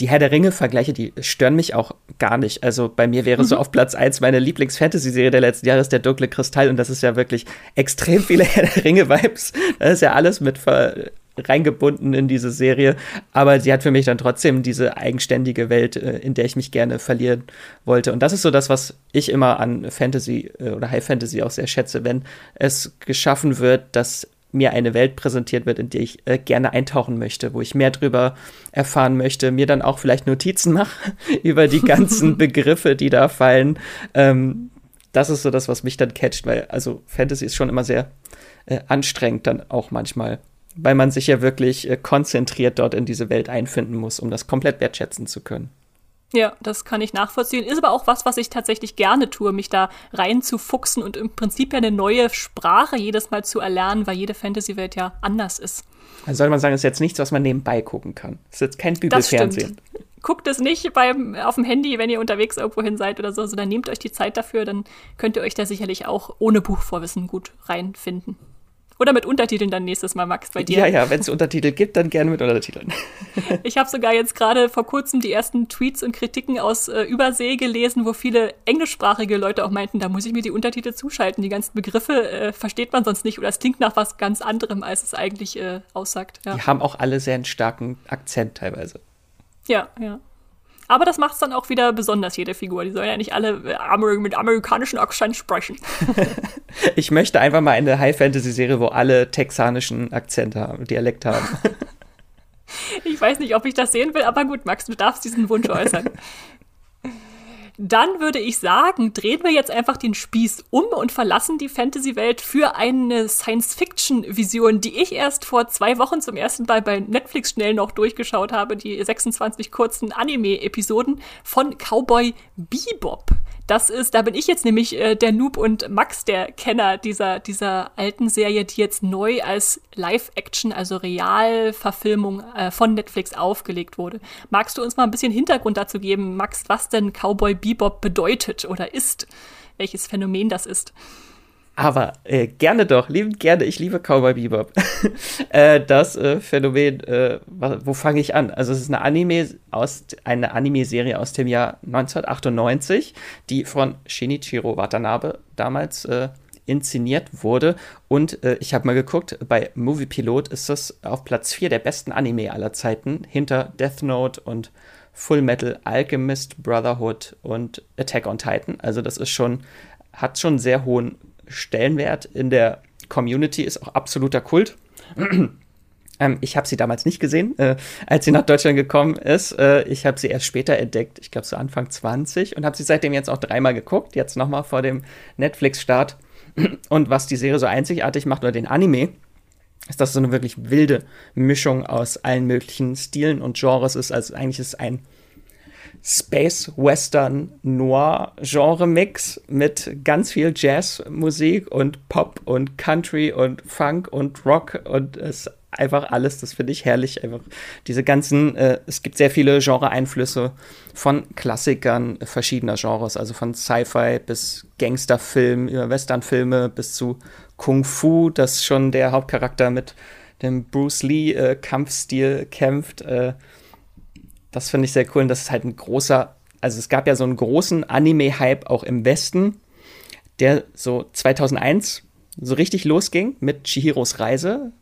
Speaker 2: die Herr der Ringe-Vergleiche, die stören mich auch gar nicht. Also bei mir wäre mhm. so auf Platz 1 meine Lieblings-Fantasy-Serie der letzten Jahre ist der Dunkle Kristall und das ist ja wirklich extrem viele Herr der Ringe-Vibes. Da ist ja alles mit reingebunden in diese Serie, aber sie hat für mich dann trotzdem diese eigenständige Welt, äh, in der ich mich gerne verlieren wollte. Und das ist so das, was ich immer an Fantasy äh, oder High Fantasy auch sehr schätze, wenn es geschaffen wird, dass mir eine Welt präsentiert wird, in die ich äh, gerne eintauchen möchte, wo ich mehr drüber erfahren möchte, mir dann auch vielleicht Notizen mache über die ganzen Begriffe, die da fallen. Ähm, das ist so das, was mich dann catcht, weil also Fantasy ist schon immer sehr äh, anstrengend dann auch manchmal, weil man sich ja wirklich äh, konzentriert dort in diese Welt einfinden muss, um das komplett wertschätzen zu können.
Speaker 1: Ja, das kann ich nachvollziehen. Ist aber auch was, was ich tatsächlich gerne tue, mich da reinzufuchsen und im Prinzip ja eine neue Sprache jedes Mal zu erlernen, weil jede Fantasy-Welt ja anders ist.
Speaker 2: Also soll man sagen, ist jetzt nichts, was man nebenbei gucken kann. Ist jetzt kein Bügelfernsehen.
Speaker 1: Guckt es nicht beim, auf dem Handy, wenn ihr unterwegs irgendwo hin seid oder so, sondern nehmt euch die Zeit dafür, dann könnt ihr euch da sicherlich auch ohne Buchvorwissen gut reinfinden. Oder mit Untertiteln dann nächstes Mal, Max, bei dir.
Speaker 2: Ja, ja, wenn es Untertitel gibt, dann gerne mit Untertiteln.
Speaker 1: ich habe sogar jetzt gerade vor kurzem die ersten Tweets und Kritiken aus äh, Übersee gelesen, wo viele englischsprachige Leute auch meinten, da muss ich mir die Untertitel zuschalten. Die ganzen Begriffe äh, versteht man sonst nicht oder es klingt nach was ganz anderem, als es eigentlich äh, aussagt.
Speaker 2: Ja. Die haben auch alle sehr einen starken Akzent teilweise.
Speaker 1: Ja, ja. Aber das macht es dann auch wieder besonders, jede Figur. Die sollen ja nicht alle äh, mit amerikanischen Akzent sprechen.
Speaker 2: ich möchte einfach mal eine High-Fantasy-Serie, wo alle texanischen Akzente haben, Dialekt haben.
Speaker 1: ich weiß nicht, ob ich das sehen will, aber gut, Max, du darfst diesen Wunsch äußern. Dann würde ich sagen, drehen wir jetzt einfach den Spieß um und verlassen die Fantasy-Welt für eine Science-Fiction-Vision, die ich erst vor zwei Wochen zum ersten Mal bei Netflix schnell noch durchgeschaut habe, die 26 kurzen Anime-Episoden von Cowboy Bebop. Das ist, da bin ich jetzt nämlich äh, der Noob und Max der Kenner dieser, dieser alten Serie, die jetzt neu als Live-Action, also Realverfilmung äh, von Netflix aufgelegt wurde. Magst du uns mal ein bisschen Hintergrund dazu geben, Max, was denn Cowboy Bebop bedeutet oder ist? Welches Phänomen das ist?
Speaker 2: Aber äh, gerne doch, liebend gerne. Ich liebe Cowboy Bebop. äh, das äh, Phänomen, äh, wo fange ich an? Also es ist eine Anime aus eine Anime-Serie aus dem Jahr 1998, die von Shinichiro Watanabe damals äh, inszeniert wurde. Und äh, ich habe mal geguckt, bei Movie Pilot ist das auf Platz 4 der besten Anime aller Zeiten, hinter Death Note und Full Metal Alchemist, Brotherhood und Attack on Titan. Also das ist schon, hat schon sehr hohen Stellenwert in der Community, ist auch absoluter Kult. ähm, ich habe sie damals nicht gesehen, äh, als sie nach Deutschland gekommen ist. Äh, ich habe sie erst später entdeckt, ich glaube so Anfang 20 und habe sie seitdem jetzt auch dreimal geguckt, jetzt nochmal vor dem Netflix-Start. Und was die Serie so einzigartig macht oder den Anime, ist, dass es so eine wirklich wilde Mischung aus allen möglichen Stilen und Genres ist. Also eigentlich ist es ein Space Western Noir Genre Mix mit ganz viel Jazzmusik und Pop und Country und Funk und Rock und es einfach alles, das finde ich herrlich. Einfach diese ganzen, äh, es gibt sehr viele Genre-Einflüsse von Klassikern verschiedener Genres, also von Sci-Fi bis Gangsterfilm, über Westernfilme bis zu Kung Fu, das schon der Hauptcharakter mit dem Bruce Lee äh, kämpft. Äh, das finde ich sehr cool. Und das ist halt ein großer, also es gab ja so einen großen Anime-Hype auch im Westen, der so 2001 so richtig losging mit Chihiros Reise.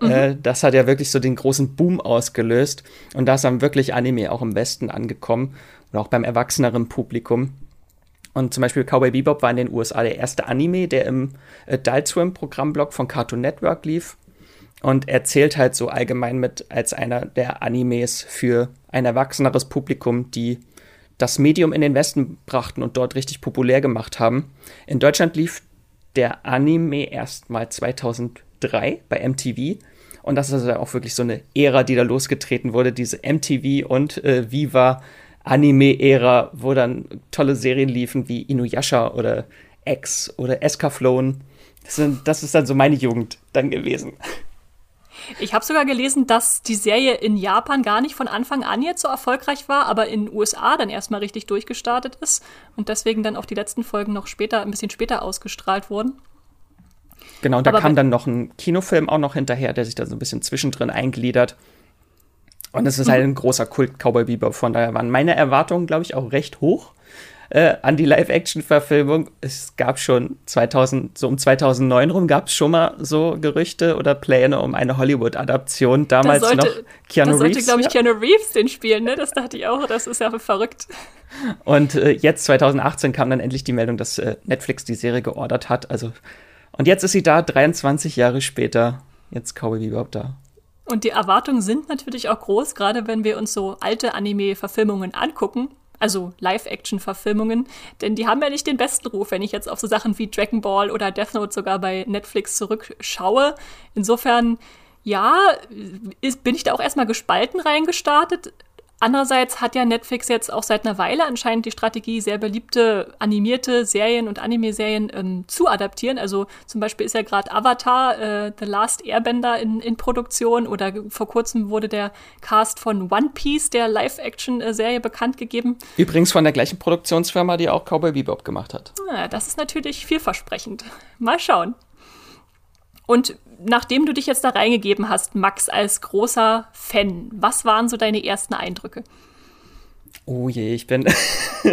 Speaker 2: Mhm. Äh, das hat ja wirklich so den großen Boom ausgelöst. Und da ist dann wirklich Anime auch im Westen angekommen und auch beim erwachseneren Publikum. Und zum Beispiel Cowboy Bebop war in den USA der erste Anime, der im Adult Swim Programmblock von Cartoon Network lief und erzählt halt so allgemein mit als einer der Animes für ein erwachseneres Publikum, die das Medium in den Westen brachten und dort richtig populär gemacht haben. In Deutschland lief der Anime erst mal 2003 bei MTV und das ist also auch wirklich so eine Ära, die da losgetreten wurde, diese MTV und äh, Viva Anime-Ära, wo dann tolle Serien liefen wie Inuyasha oder X oder Escaflown. Das, sind, das ist dann so meine Jugend dann gewesen.
Speaker 1: Ich habe sogar gelesen, dass die Serie in Japan gar nicht von Anfang an jetzt so erfolgreich war, aber in den USA dann erstmal richtig durchgestartet ist und deswegen dann auch die letzten Folgen noch später, ein bisschen später ausgestrahlt wurden.
Speaker 2: Genau, und da aber kam dann noch ein Kinofilm auch noch hinterher, der sich da so ein bisschen zwischendrin eingliedert. Und es ist halt ein großer Kult Cowboy Bebop. Von daher waren meine Erwartungen, glaube ich, auch recht hoch äh, an die Live-Action-Verfilmung. Es gab schon 2000, so um 2009 rum gab es schon mal so Gerüchte oder Pläne um eine Hollywood-Adaption. Damals sollte, noch
Speaker 1: Keanu Reeves. Da sollte, glaube ich, Keanu Reeves den spielen, ne? Das dachte ich auch. Das ist ja verrückt.
Speaker 2: Und äh, jetzt 2018 kam dann endlich die Meldung, dass äh, Netflix die Serie geordert hat. Also und jetzt ist sie da, 23 Jahre später. Jetzt Cowboy Bebop da.
Speaker 1: Und die Erwartungen sind natürlich auch groß, gerade wenn wir uns so alte Anime-Verfilmungen angucken. Also Live-Action-Verfilmungen, denn die haben ja nicht den besten Ruf, wenn ich jetzt auf so Sachen wie Dragon Ball oder Death Note sogar bei Netflix zurückschaue. Insofern, ja, ist, bin ich da auch erstmal gespalten reingestartet. Andererseits hat ja Netflix jetzt auch seit einer Weile anscheinend die Strategie, sehr beliebte animierte Serien und Anime-Serien ähm, zu adaptieren. Also zum Beispiel ist ja gerade Avatar, äh, The Last Airbender in, in Produktion oder vor kurzem wurde der Cast von One Piece, der Live-Action-Serie, bekannt gegeben.
Speaker 2: Übrigens von der gleichen Produktionsfirma, die auch Cowboy Bebop gemacht hat.
Speaker 1: Ja, das ist natürlich vielversprechend. Mal schauen. Und nachdem du dich jetzt da reingegeben hast, Max, als großer Fan, was waren so deine ersten Eindrücke?
Speaker 2: Oh je, ich bin.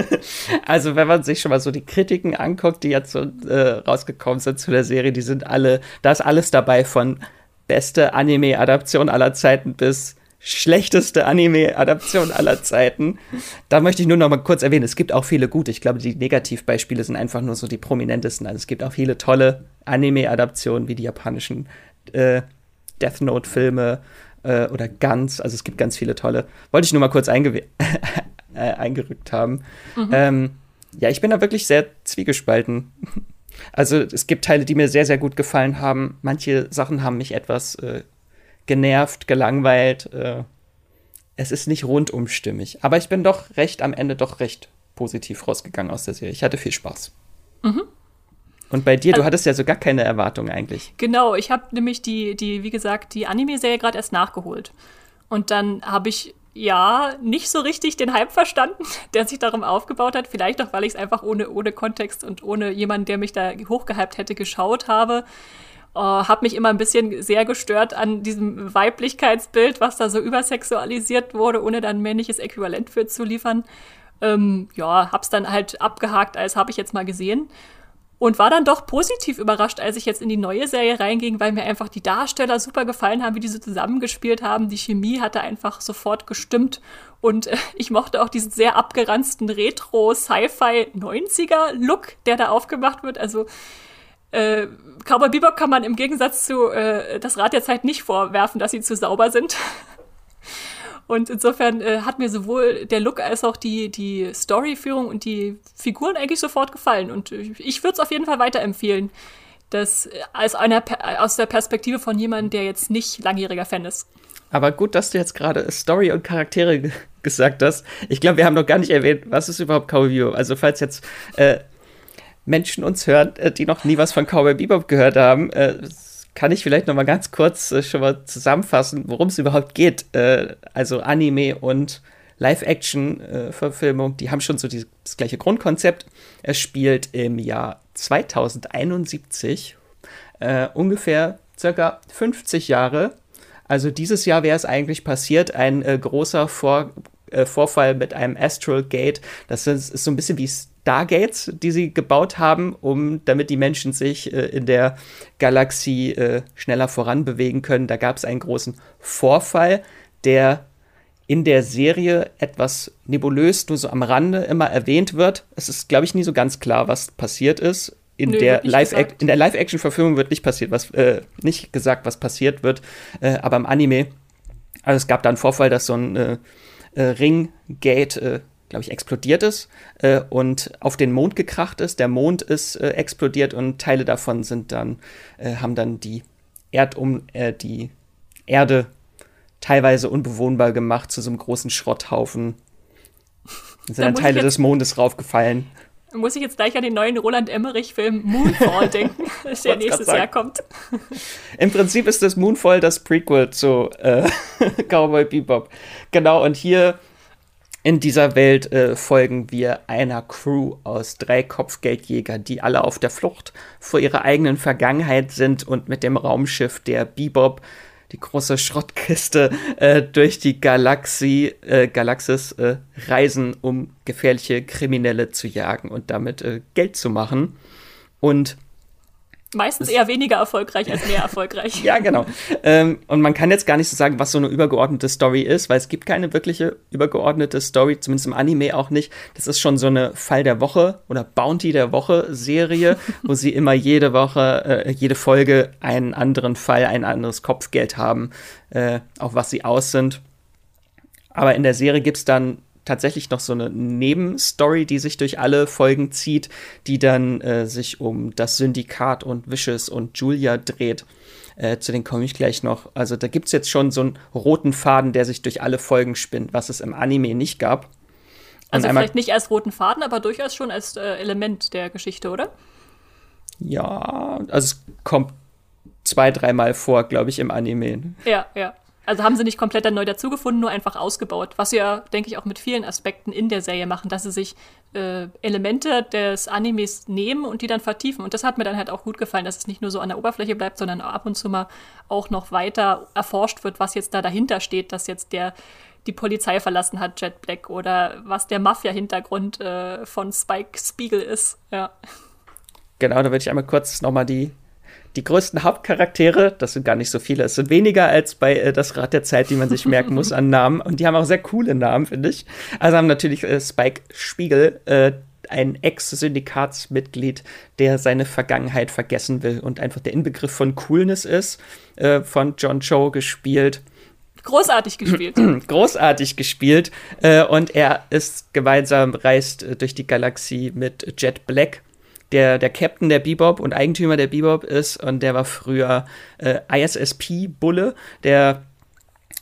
Speaker 2: also, wenn man sich schon mal so die Kritiken anguckt, die jetzt so äh, rausgekommen sind zu der Serie, die sind alle, da ist alles dabei von beste Anime-Adaption aller Zeiten bis schlechteste Anime-Adaption aller Zeiten. Da möchte ich nur noch mal kurz erwähnen, es gibt auch viele gute. Ich glaube, die Negativbeispiele sind einfach nur so die prominentesten. Also es gibt auch viele tolle Anime-Adaptionen wie die japanischen äh, Death Note-Filme äh, oder Guns. Also es gibt ganz viele tolle. Wollte ich nur mal kurz einge äh, eingerückt haben. Mhm. Ähm, ja, ich bin da wirklich sehr zwiegespalten. Also es gibt Teile, die mir sehr, sehr gut gefallen haben. Manche Sachen haben mich etwas äh, genervt, gelangweilt. Äh, es ist nicht rundum stimmig. Aber ich bin doch recht am Ende doch recht positiv rausgegangen aus der Serie. Ich hatte viel Spaß. Mhm. Und bei dir, du hattest ja so gar keine Erwartungen eigentlich.
Speaker 1: Genau, ich habe nämlich die, die, wie gesagt, die Anime-Serie gerade erst nachgeholt. Und dann habe ich ja nicht so richtig den Hype verstanden, der sich darum aufgebaut hat. Vielleicht auch, weil ich es einfach ohne, ohne Kontext und ohne jemanden, der mich da hochgehypt hätte, geschaut habe. Uh, hat mich immer ein bisschen sehr gestört an diesem Weiblichkeitsbild, was da so übersexualisiert wurde, ohne dann männliches Äquivalent für zu liefern. Ähm, ja, hab's dann halt abgehakt, als habe ich jetzt mal gesehen. Und war dann doch positiv überrascht, als ich jetzt in die neue Serie reinging, weil mir einfach die Darsteller super gefallen haben, wie die so zusammengespielt haben. Die Chemie hatte einfach sofort gestimmt. Und äh, ich mochte auch diesen sehr abgeranzten Retro-Sci-Fi-90er-Look, der da aufgemacht wird. Also äh, Cowboy Bebop kann man im Gegensatz zu äh, das Rad der Zeit nicht vorwerfen, dass sie zu sauber sind. Und insofern äh, hat mir sowohl der Look als auch die, die Storyführung und die Figuren eigentlich sofort gefallen. Und ich würde es auf jeden Fall weiterempfehlen. Das äh, als einer aus der Perspektive von jemandem, der jetzt nicht langjähriger Fan ist.
Speaker 2: Aber gut, dass du jetzt gerade Story und Charaktere gesagt hast. Ich glaube, wir haben noch gar nicht erwähnt, was ist überhaupt Cowboy Bebop. Also falls jetzt äh, Menschen uns hören, äh, die noch nie was von Cowboy Bebop gehört haben, äh, kann ich vielleicht noch mal ganz kurz äh, schon mal zusammenfassen, worum es überhaupt geht. Also Anime und Live-Action-Verfilmung, die haben schon so das gleiche Grundkonzept. Es spielt im Jahr 2071, äh, ungefähr circa 50 Jahre. Also dieses Jahr wäre es eigentlich passiert, ein äh, großer Vor äh, Vorfall mit einem Astral Gate. Das ist, ist so ein bisschen wie Stargates, die sie gebaut haben, um damit die Menschen sich äh, in der Galaxie äh, schneller voranbewegen können. Da gab es einen großen Vorfall, der in der Serie etwas nebulös, nur so am Rande immer erwähnt wird. Es ist, glaube ich, nie so ganz klar, was passiert ist. In, Nö, der Live in der Live-Action-Verfilmung wird nicht passiert, was äh, nicht gesagt, was passiert wird, äh, aber im Anime, also es gab da einen Vorfall, dass so ein äh, äh, Ringgate glaube ich, explodiert ist äh, und auf den Mond gekracht ist. Der Mond ist äh, explodiert und Teile davon sind dann, äh, haben dann die Erdum, äh, die Erde teilweise unbewohnbar gemacht zu so einem großen Schrotthaufen. sind dann Teile des Mondes raufgefallen.
Speaker 1: Muss ich jetzt gleich an den neuen Roland Emmerich-Film Moonfall denken, der nächstes Jahr kommt.
Speaker 2: Im Prinzip ist das Moonfall das Prequel zu äh, Cowboy Bebop. Genau, und hier in dieser Welt äh, folgen wir einer Crew aus drei Kopfgeldjägern, die alle auf der Flucht vor ihrer eigenen Vergangenheit sind und mit dem Raumschiff der Bebop die große Schrottkiste äh, durch die Galaxie, äh, Galaxis äh, reisen, um gefährliche Kriminelle zu jagen und damit äh, Geld zu machen. Und
Speaker 1: Meistens eher weniger erfolgreich als mehr erfolgreich.
Speaker 2: ja, genau. Ähm, und man kann jetzt gar nicht so sagen, was so eine übergeordnete Story ist, weil es gibt keine wirkliche übergeordnete Story, zumindest im Anime auch nicht. Das ist schon so eine Fall der Woche oder Bounty der Woche Serie, wo sie immer jede Woche, äh, jede Folge einen anderen Fall, ein anderes Kopfgeld haben, äh, auf was sie aus sind. Aber in der Serie gibt es dann tatsächlich noch so eine Nebenstory, die sich durch alle Folgen zieht, die dann äh, sich um das Syndikat und Vicious und Julia dreht. Äh, zu denen komme ich gleich noch. Also da gibt es jetzt schon so einen roten Faden, der sich durch alle Folgen spinnt, was es im Anime nicht gab.
Speaker 1: Also vielleicht nicht als roten Faden, aber durchaus schon als äh, Element der Geschichte, oder?
Speaker 2: Ja, also es kommt zwei, dreimal vor, glaube ich, im Anime.
Speaker 1: Ja, ja. Also haben sie nicht komplett dann neu dazugefunden, nur einfach ausgebaut. Was sie ja, denke ich, auch mit vielen Aspekten in der Serie machen, dass sie sich äh, Elemente des Animes nehmen und die dann vertiefen. Und das hat mir dann halt auch gut gefallen, dass es nicht nur so an der Oberfläche bleibt, sondern ab und zu mal auch noch weiter erforscht wird, was jetzt da dahinter steht, dass jetzt der die Polizei verlassen hat, Jet Black, oder was der Mafia-Hintergrund äh, von Spike Spiegel ist. Ja.
Speaker 2: Genau, da würde ich einmal kurz nochmal die die größten Hauptcharaktere, das sind gar nicht so viele, es sind weniger als bei äh, Das Rad der Zeit, die man sich merken muss an Namen. Und die haben auch sehr coole Namen, finde ich. Also haben natürlich äh, Spike Spiegel, äh, ein Ex-Syndikatsmitglied, der seine Vergangenheit vergessen will und einfach der Inbegriff von Coolness ist, äh, von John Cho gespielt.
Speaker 1: Großartig gespielt.
Speaker 2: Großartig gespielt. Äh, und er ist gemeinsam reist äh, durch die Galaxie mit Jet Black der, der Captain der Bebop und Eigentümer der Bebop ist und der war früher äh, ISSP-Bulle, der,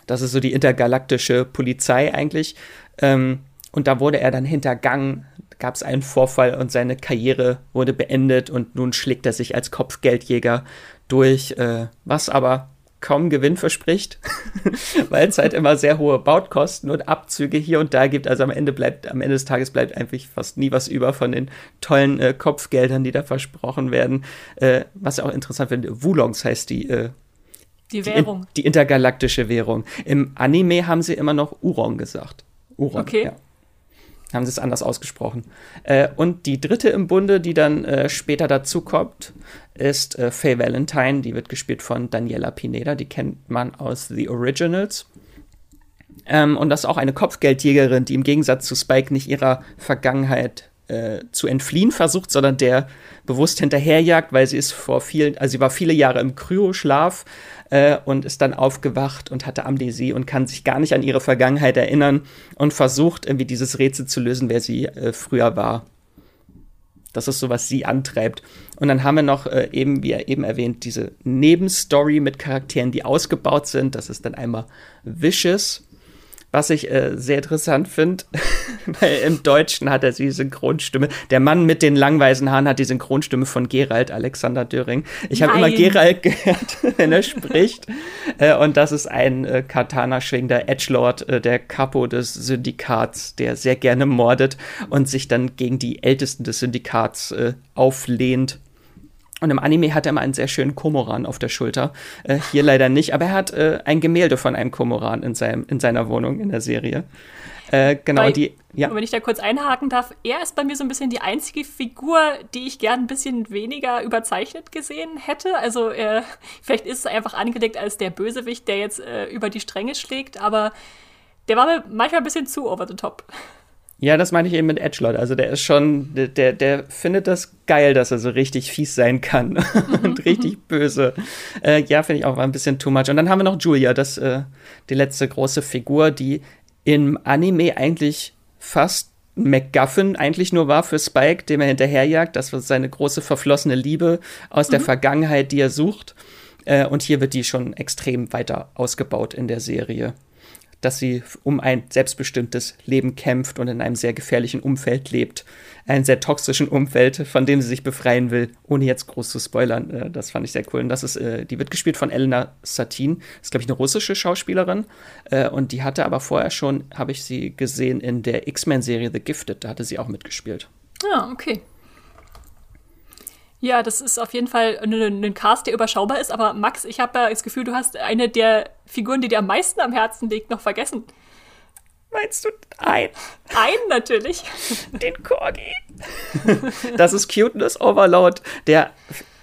Speaker 2: das ist so die intergalaktische Polizei eigentlich. Ähm, und da wurde er dann hintergangen, gab es einen Vorfall und seine Karriere wurde beendet und nun schlägt er sich als Kopfgeldjäger durch, äh, was aber kaum Gewinn verspricht, weil es halt immer sehr hohe Bautkosten und Abzüge hier und da gibt. Also am Ende bleibt, am Ende des Tages bleibt einfach fast nie was über von den tollen äh, Kopfgeldern, die da versprochen werden. Äh, was auch interessant finde, Wulongs heißt die. Äh,
Speaker 1: die Währung.
Speaker 2: Die, die, intergalaktische Währung. Im Anime haben sie immer noch Uron gesagt. Uron,
Speaker 1: okay. Ja
Speaker 2: haben sie es anders ausgesprochen. Äh, und die dritte im Bunde, die dann äh, später dazu kommt, ist äh, Faye Valentine. Die wird gespielt von Daniela Pineda. Die kennt man aus The Originals. Ähm, und das ist auch eine Kopfgeldjägerin, die im Gegensatz zu Spike nicht ihrer Vergangenheit äh, zu entfliehen versucht, sondern der bewusst hinterherjagt, weil sie ist vor vielen, also sie war viele Jahre im Kryoschlaf äh, und ist dann aufgewacht und hatte Amnesie und kann sich gar nicht an ihre Vergangenheit erinnern und versucht irgendwie dieses Rätsel zu lösen, wer sie äh, früher war. Das ist so, was sie antreibt. Und dann haben wir noch äh, eben, wie eben erwähnt, diese Nebenstory mit Charakteren, die ausgebaut sind. Das ist dann einmal Vicious, was ich äh, sehr interessant finde, weil im Deutschen hat er die Synchronstimme. Der Mann mit den langweisen Haaren hat die Synchronstimme von Gerald, Alexander Döring. Ich habe immer Gerald gehört, wenn er spricht. Äh, und das ist ein äh, Katana-schwingender Edgelord, äh, der Capo des Syndikats, der sehr gerne mordet und sich dann gegen die Ältesten des Syndikats äh, auflehnt und im Anime hat er immer einen sehr schönen Komoran auf der Schulter. Äh, hier leider nicht, aber er hat äh, ein Gemälde von einem Komoran in, seinem, in seiner Wohnung in der Serie. Äh, genau,
Speaker 1: bei,
Speaker 2: die.
Speaker 1: Ja. Wenn ich da kurz einhaken darf, er ist bei mir so ein bisschen die einzige Figur, die ich gern ein bisschen weniger überzeichnet gesehen hätte. Also äh, vielleicht ist es einfach angelegt als der Bösewicht, der jetzt äh, über die Stränge schlägt, aber der war mir manchmal ein bisschen zu over the top.
Speaker 2: Ja, das meine ich eben mit Edgelord. Also der ist schon, der, der findet das geil, dass er so richtig fies sein kann und richtig böse. Äh, ja, finde ich auch ein bisschen too much. Und dann haben wir noch Julia, das äh, die letzte große Figur, die im Anime eigentlich fast MacGuffin eigentlich nur war für Spike, dem er hinterherjagt. Das war seine große verflossene Liebe aus mhm. der Vergangenheit, die er sucht. Äh, und hier wird die schon extrem weiter ausgebaut in der Serie. Dass sie um ein selbstbestimmtes Leben kämpft und in einem sehr gefährlichen Umfeld lebt. Einem sehr toxischen Umfeld, von dem sie sich befreien will, ohne jetzt groß zu spoilern. Äh, das fand ich sehr cool. Und das ist, äh, die wird gespielt von Elena Satin. Das ist, glaube ich, eine russische Schauspielerin. Äh, und die hatte aber vorher schon, habe ich sie gesehen, in der X-Men-Serie The Gifted. Da hatte sie auch mitgespielt.
Speaker 1: Ah, okay. Ja, das ist auf jeden Fall ein Cast, der überschaubar ist. Aber Max, ich habe ja das Gefühl, du hast eine der Figuren, die dir am meisten am Herzen liegt, noch vergessen.
Speaker 2: Meinst du ein?
Speaker 1: Ein natürlich.
Speaker 2: Den Corgi. das ist Cuteness Overload, der,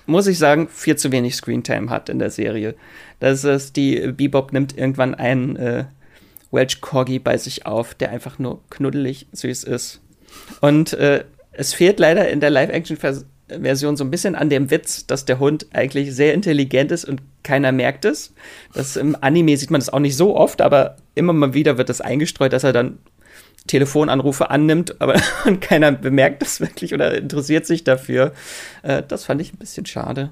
Speaker 2: muss ich sagen, viel zu wenig Screentime hat in der Serie. Das ist, die Bebop nimmt irgendwann einen äh, Welsh Corgi bei sich auf, der einfach nur knuddelig süß ist. Und äh, es fehlt leider in der Live-Action-Version Version so ein bisschen an dem Witz, dass der Hund eigentlich sehr intelligent ist und keiner merkt es. Das im Anime sieht man das auch nicht so oft, aber immer mal wieder wird das eingestreut, dass er dann Telefonanrufe annimmt, aber keiner bemerkt das wirklich oder interessiert sich dafür. Äh, das fand ich ein bisschen schade.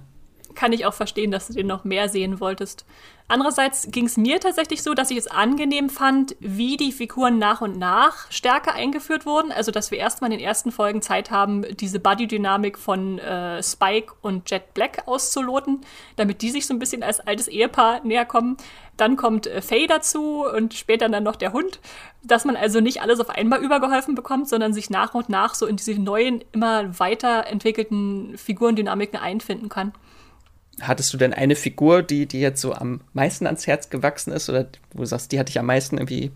Speaker 1: Kann ich auch verstehen, dass du den noch mehr sehen wolltest. Andererseits ging es mir tatsächlich so, dass ich es angenehm fand, wie die Figuren nach und nach stärker eingeführt wurden. Also, dass wir erstmal in den ersten Folgen Zeit haben, diese Body-Dynamik von äh, Spike und Jet Black auszuloten, damit die sich so ein bisschen als altes Ehepaar näher kommen. Dann kommt äh, Faye dazu und später dann noch der Hund. Dass man also nicht alles auf einmal übergeholfen bekommt, sondern sich nach und nach so in diese neuen, immer weiterentwickelten Figurendynamiken einfinden kann.
Speaker 2: Hattest du denn eine Figur, die, die jetzt so am meisten ans Herz gewachsen ist oder wo du sagst, die hatte ich am meisten irgendwie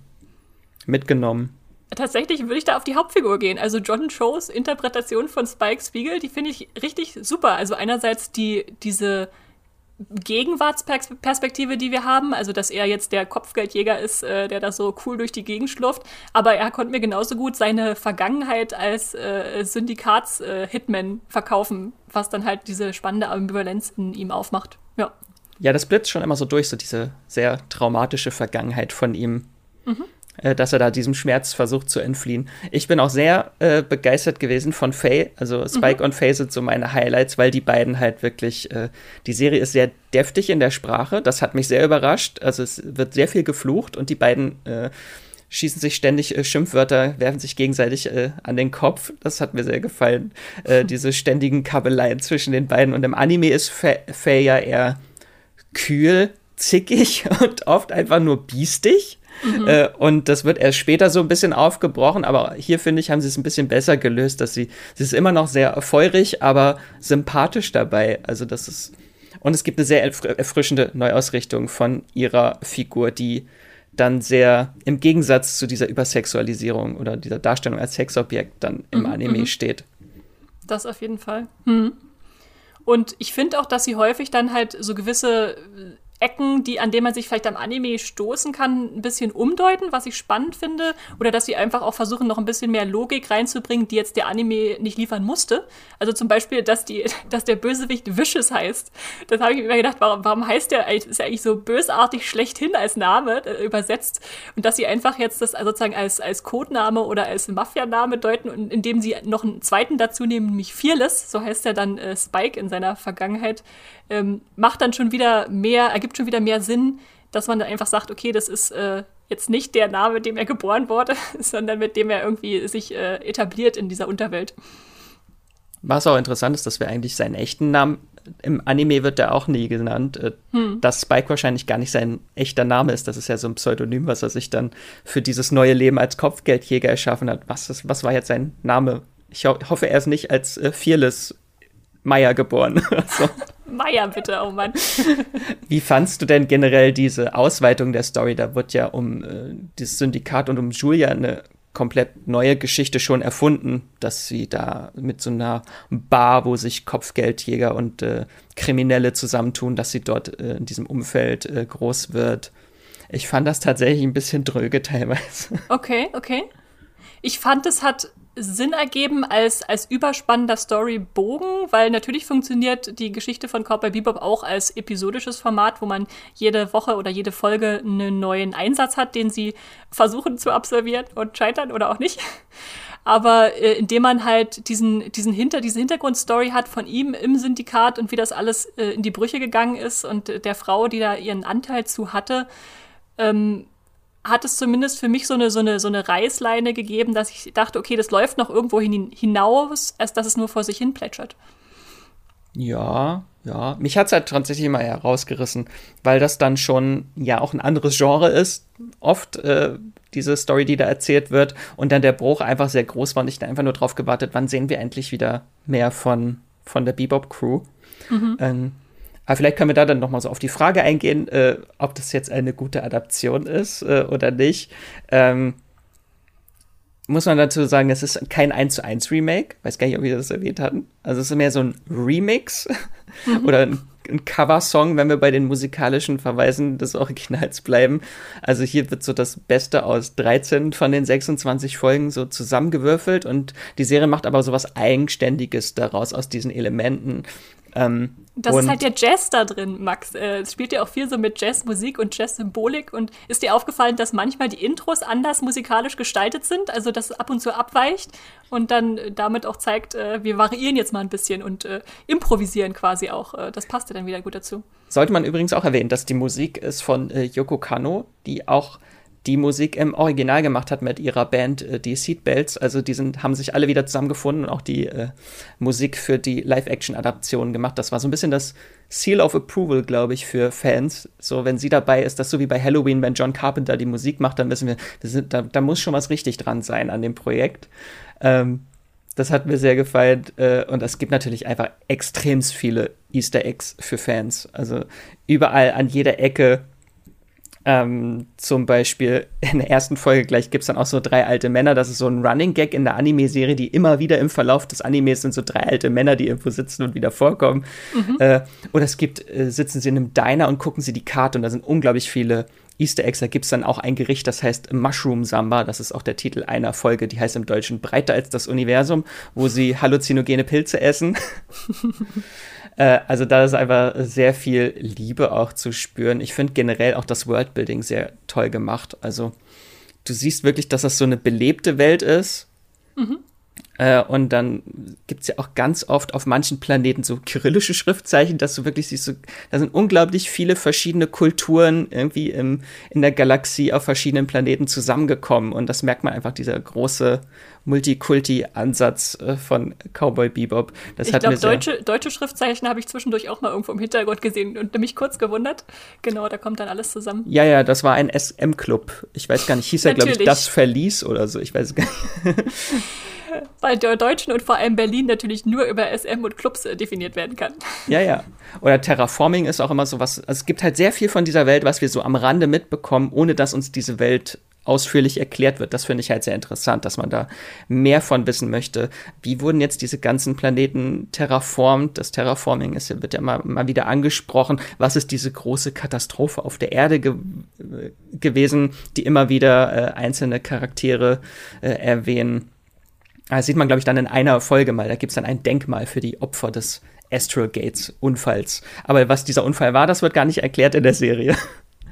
Speaker 2: mitgenommen?
Speaker 1: Tatsächlich würde ich da auf die Hauptfigur gehen. Also John Cho's Interpretation von Spike Spiegel, die finde ich richtig super. Also einerseits die, diese Gegenwartsperspektive, die wir haben, also dass er jetzt der Kopfgeldjäger ist, äh, der da so cool durch die Gegend schlurft, aber er konnte mir genauso gut seine Vergangenheit als äh, Syndikats-Hitman verkaufen, was dann halt diese spannende Ambivalenz in ihm aufmacht. Ja.
Speaker 2: Ja, das blitzt schon immer so durch, so diese sehr traumatische Vergangenheit von ihm. Mhm. Äh, dass er da diesem Schmerz versucht zu entfliehen. Ich bin auch sehr äh, begeistert gewesen von Faye. Also Spike mhm. und Faye sind so meine Highlights, weil die beiden halt wirklich, äh, die Serie ist sehr deftig in der Sprache. Das hat mich sehr überrascht. Also es wird sehr viel geflucht und die beiden äh, schießen sich ständig äh, Schimpfwörter, werfen sich gegenseitig äh, an den Kopf. Das hat mir sehr gefallen. Diese ständigen Kabeleien zwischen den beiden. Und im Anime ist Faye ja eher kühl, zickig und oft einfach nur biestig. Mhm. Äh, und das wird erst später so ein bisschen aufgebrochen, aber hier finde ich, haben sie es ein bisschen besser gelöst, dass sie, sie ist immer noch sehr feurig, aber sympathisch dabei. Also das ist, und es gibt eine sehr erfrischende Neuausrichtung von ihrer Figur, die dann sehr im Gegensatz zu dieser Übersexualisierung oder dieser Darstellung als Sexobjekt dann im mhm, Anime mhm. steht.
Speaker 1: Das auf jeden Fall. Mhm. Und ich finde auch, dass sie häufig dann halt so gewisse Ecken, die, an denen man sich vielleicht am Anime stoßen kann, ein bisschen umdeuten, was ich spannend finde. Oder dass sie einfach auch versuchen, noch ein bisschen mehr Logik reinzubringen, die jetzt der Anime nicht liefern musste. Also zum Beispiel, dass, die, dass der Bösewicht Vicious heißt. Das habe ich mir immer gedacht, warum, warum heißt der, ist ja eigentlich so bösartig schlechthin als Name äh, übersetzt. Und dass sie einfach jetzt das sozusagen als, als Codename oder als Mafianame deuten und indem sie noch einen zweiten dazu nehmen, nämlich Fearless, so heißt er dann äh, Spike in seiner Vergangenheit, ähm, macht dann schon wieder mehr, ergibt schon wieder mehr Sinn, dass man dann einfach sagt, okay, das ist äh, jetzt nicht der Name, mit dem er geboren wurde, sondern mit dem er irgendwie sich äh, etabliert in dieser Unterwelt.
Speaker 2: Was auch interessant ist, dass wir eigentlich seinen echten Namen im Anime wird er auch nie genannt, äh, hm. dass Spike wahrscheinlich gar nicht sein echter Name ist. Das ist ja so ein Pseudonym, was er sich dann für dieses neue Leben als Kopfgeldjäger erschaffen hat. Was, ist, was war jetzt sein Name? Ich ho hoffe, er ist nicht als äh, Fearless Meyer geboren.
Speaker 1: so. Meier, bitte, oh Mann.
Speaker 2: Wie fandst du denn generell diese Ausweitung der Story? Da wird ja um äh, das Syndikat und um Julia eine komplett neue Geschichte schon erfunden, dass sie da mit so einer Bar, wo sich Kopfgeldjäger und äh, Kriminelle zusammentun, dass sie dort äh, in diesem Umfeld äh, groß wird. Ich fand das tatsächlich ein bisschen dröge teilweise.
Speaker 1: Okay, okay. Ich fand, es hat Sinn ergeben als, als überspannender Storybogen, weil natürlich funktioniert die Geschichte von Cowboy Bebop auch als episodisches Format, wo man jede Woche oder jede Folge einen neuen Einsatz hat, den sie versuchen zu absolvieren und scheitern oder auch nicht. Aber äh, indem man halt diesen, diesen Hinter, diese Hintergrundstory hat von ihm im Syndikat und wie das alles äh, in die Brüche gegangen ist und der Frau, die da ihren Anteil zu hatte, ähm, hat es zumindest für mich so eine, so eine, so eine Reißleine gegeben, dass ich dachte, okay, das läuft noch irgendwo hin, hinaus, als dass es nur vor sich hin plätschert.
Speaker 2: Ja, ja. Mich hat es halt tatsächlich immer herausgerissen, weil das dann schon ja auch ein anderes Genre ist. Oft äh, diese Story, die da erzählt wird. Und dann der Bruch einfach sehr groß war und ich da einfach nur drauf gewartet, wann sehen wir endlich wieder mehr von, von der Bebop-Crew. Mhm. Ähm, aber vielleicht können wir da dann noch mal so auf die Frage eingehen, äh, ob das jetzt eine gute Adaption ist äh, oder nicht. Ähm, muss man dazu sagen, es ist kein 1 zu 1 Remake. Weiß gar nicht, ob wir das erwähnt hatten. Also es ist mehr so ein Remix mhm. oder ein, ein Cover-Song, wenn wir bei den musikalischen Verweisen des Originals bleiben. Also hier wird so das Beste aus 13 von den 26 Folgen so zusammengewürfelt und die Serie macht aber so was Eigenständiges daraus aus diesen Elementen.
Speaker 1: Ähm, das ist halt der Jazz da drin, Max. Äh, es spielt ja auch viel so mit Jazzmusik und Jazzsymbolik. Und ist dir aufgefallen, dass manchmal die Intros anders musikalisch gestaltet sind? Also, dass es ab und zu abweicht und dann damit auch zeigt, äh, wir variieren jetzt mal ein bisschen und äh, improvisieren quasi auch. Äh, das passt ja dann wieder gut dazu.
Speaker 2: Sollte man übrigens auch erwähnen, dass die Musik ist von äh, Yoko Kano, die auch die Musik im Original gemacht hat mit ihrer Band, äh, die Seatbelts. Also die sind, haben sich alle wieder zusammengefunden und auch die äh, Musik für die Live-Action-Adaption gemacht. Das war so ein bisschen das Seal of Approval, glaube ich, für Fans. So, wenn sie dabei ist, das so wie bei Halloween, wenn John Carpenter die Musik macht, dann wissen wir, sind, da, da, muss schon was richtig dran sein an dem Projekt. Ähm, das hat mir sehr gefallen. Äh, und es gibt natürlich einfach extrem viele Easter Eggs für Fans. Also überall an jeder Ecke ähm, zum Beispiel in der ersten Folge gleich gibt es dann auch so drei alte Männer. Das ist so ein Running Gag in der Anime-Serie, die immer wieder im Verlauf des Animes sind so drei alte Männer, die irgendwo sitzen und wieder vorkommen. Mhm. Äh, oder es gibt, äh, sitzen sie in einem Diner und gucken sie die Karte und da sind unglaublich viele Easter Eggs. Da gibt es dann auch ein Gericht, das heißt Mushroom Samba. Das ist auch der Titel einer Folge, die heißt im Deutschen Breiter als das Universum, wo sie halluzinogene Pilze essen. Äh, also da ist einfach sehr viel Liebe auch zu spüren. Ich finde generell auch das Worldbuilding sehr toll gemacht. Also du siehst wirklich, dass das so eine belebte Welt ist. Mhm. Äh, und dann gibt es ja auch ganz oft auf manchen Planeten so kyrillische Schriftzeichen, dass du wirklich siehst, so, da sind unglaublich viele verschiedene Kulturen irgendwie im, in der Galaxie auf verschiedenen Planeten zusammengekommen. Und das merkt man einfach, dieser große Multikulti-Ansatz äh, von Cowboy Bebop.
Speaker 1: Das ich glaube, deutsche, deutsche Schriftzeichen habe ich zwischendurch auch mal irgendwo im Hintergrund gesehen und mich kurz gewundert. Genau, da kommt dann alles zusammen.
Speaker 2: Ja, ja, das war ein SM-Club. Ich weiß gar nicht, hieß er, glaube ich, das Verlies oder so. Ich weiß gar nicht.
Speaker 1: Weil der Deutschen und vor allem Berlin natürlich nur über SM und Clubs äh, definiert werden kann.
Speaker 2: Ja, ja. Oder Terraforming ist auch immer so was. Also es gibt halt sehr viel von dieser Welt, was wir so am Rande mitbekommen, ohne dass uns diese Welt ausführlich erklärt wird. Das finde ich halt sehr interessant, dass man da mehr von wissen möchte. Wie wurden jetzt diese ganzen Planeten terraformt? Das Terraforming ist, wird ja mal, mal wieder angesprochen. Was ist diese große Katastrophe auf der Erde ge gewesen, die immer wieder äh, einzelne Charaktere äh, erwähnen? Das sieht man, glaube ich, dann in einer Folge mal. Da gibt es dann ein Denkmal für die Opfer des Astral Gates Unfalls. Aber was dieser Unfall war, das wird gar nicht erklärt in der Serie.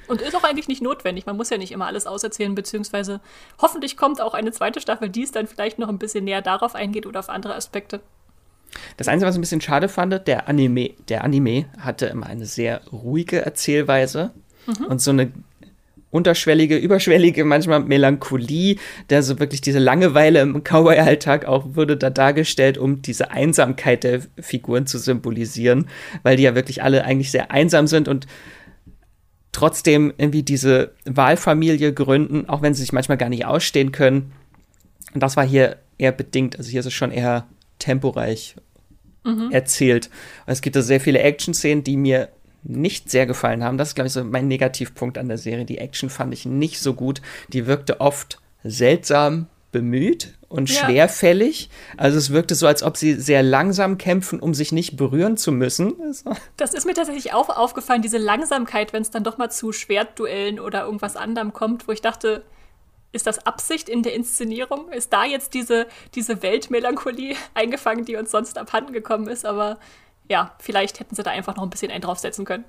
Speaker 1: Und ist auch eigentlich nicht notwendig. Man muss ja nicht immer alles auserzählen, beziehungsweise hoffentlich kommt auch eine zweite Staffel, die es dann vielleicht noch ein bisschen näher darauf eingeht oder auf andere Aspekte.
Speaker 2: Das Einzige, was ich ein bisschen schade fand, der Anime, der Anime hatte immer eine sehr ruhige Erzählweise mhm. und so eine unterschwellige, überschwellige, manchmal Melancholie, der so wirklich diese Langeweile im Cowboy-Alltag auch wurde da dargestellt, um diese Einsamkeit der Figuren zu symbolisieren, weil die ja wirklich alle eigentlich sehr einsam sind und trotzdem irgendwie diese Wahlfamilie gründen, auch wenn sie sich manchmal gar nicht ausstehen können. Und das war hier eher bedingt, also hier ist es schon eher temporeich mhm. erzählt. Es gibt da sehr viele Action-Szenen, die mir nicht sehr gefallen haben. Das ist, glaube ich, so mein Negativpunkt an der Serie. Die Action fand ich nicht so gut. Die wirkte oft seltsam bemüht und ja. schwerfällig. Also es wirkte so, als ob sie sehr langsam kämpfen, um sich nicht berühren zu müssen.
Speaker 1: Das ist mir tatsächlich auch aufgefallen, diese Langsamkeit, wenn es dann doch mal zu Schwertduellen oder irgendwas anderem kommt, wo ich dachte, ist das Absicht in der Inszenierung? Ist da jetzt diese, diese Weltmelancholie eingefangen, die uns sonst abhanden gekommen ist? Aber ja, vielleicht hätten sie da einfach noch ein bisschen einen draufsetzen können.